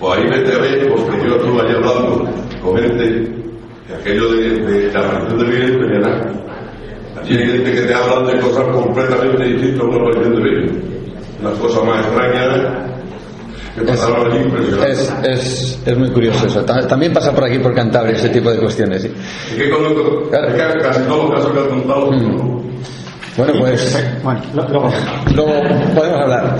Pues ahí vete a ver, porque yo estuve allí hablando con gente, que aquello de, de la aparición de Virgen tenía nada. Allí hay gente que te hablan de cosas completamente distintas a una aparición de Virgen. Las cosas más extrañas que pasaron allí impresionantes. es, es, es muy curioso eso. Ta- También pasa por aquí, por Cantabria, ese tipo de cuestiones. sí. Es que conozco, es que casi todos los casos que has contado, ¿no? Bueno, pues Bueno, luego. luego podemos hablar.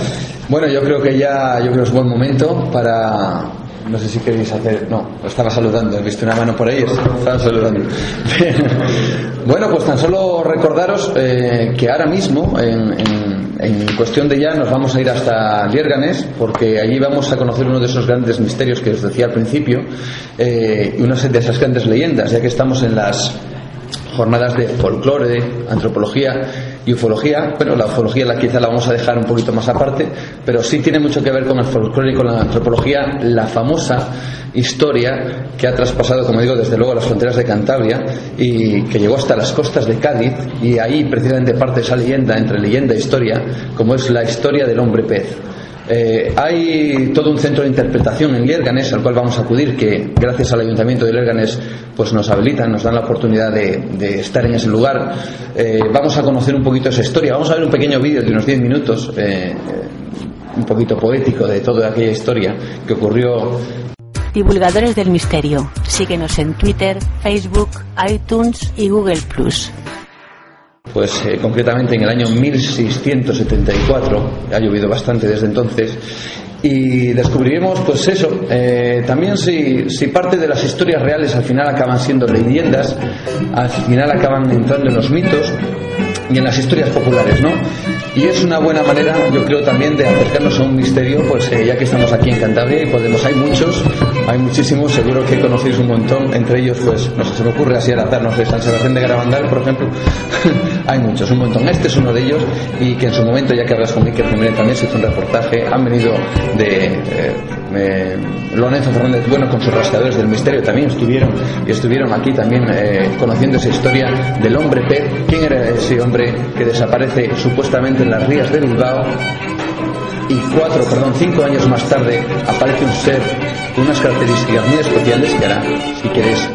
Bueno, yo creo que ya yo creo que es buen momento para. No sé si queréis hacer. No, estaba saludando. He visto una mano por ahí. Estaba saludando. bueno, pues tan solo recordaros eh, que ahora mismo, en, en- cuestión de ya, nos vamos a ir hasta Liérganes, porque allí vamos a conocer uno de esos grandes misterios que os decía al principio, eh, y una de esas grandes leyendas, ya que estamos en las jornadas de folclore, antropología y ufología. Bueno, la ufología la, quizá la vamos a dejar un poquito más aparte, pero sí tiene mucho que ver con el folclore y con la antropología, la famosa historia que ha traspasado, como digo, desde luego las fronteras de Cantabria y que llegó hasta las costas de Cádiz y ahí precisamente parte esa leyenda entre leyenda e historia, como es la historia del hombre pez. Eh, hay todo un centro de interpretación en Liérganes al cual vamos a acudir, que gracias al Ayuntamiento de Liérganes pues nos habilitan, nos dan la oportunidad de, de estar en ese lugar. Eh, vamos a conocer un poquito esa historia. Vamos a ver un pequeño vídeo de unos 10 minutos, eh, un poquito poético de toda aquella historia que ocurrió Divulgadores del Misterio. Síguenos en Twitter, Facebook, iTunes y Google. Pues eh, concretamente en el año 1674, ha llovido bastante desde entonces, y descubriremos pues eso, eh, también si, si parte de las historias reales al final acaban siendo leyendas, al final acaban entrando en los mitos y en las historias populares, ¿no? Y es una buena manera, yo creo también, de acercarnos a un misterio, pues eh, ya que estamos aquí en Cantabria y podemos, hay muchos, hay muchísimos, seguro que conocéis un montón, entre ellos, pues, no sé, se me ocurre así al azar, no San Sebastián de Garabandal, por ejemplo, hay muchos, un montón. Este es uno de ellos y que en su momento, ya que hablas con Miquel Jiménez, también se hizo un reportaje, han venido de eh, eh, Lorenzo Fernández Bueno con sus rascadores del misterio, también estuvieron y estuvieron aquí también eh, conociendo esa historia del hombre pez, quién era ese hombre que desaparece supuestamente en las rías de Bilbao y cuatro, perdón, cinco años más tarde aparece un ser con unas características muy especiales que ahora, si queréis,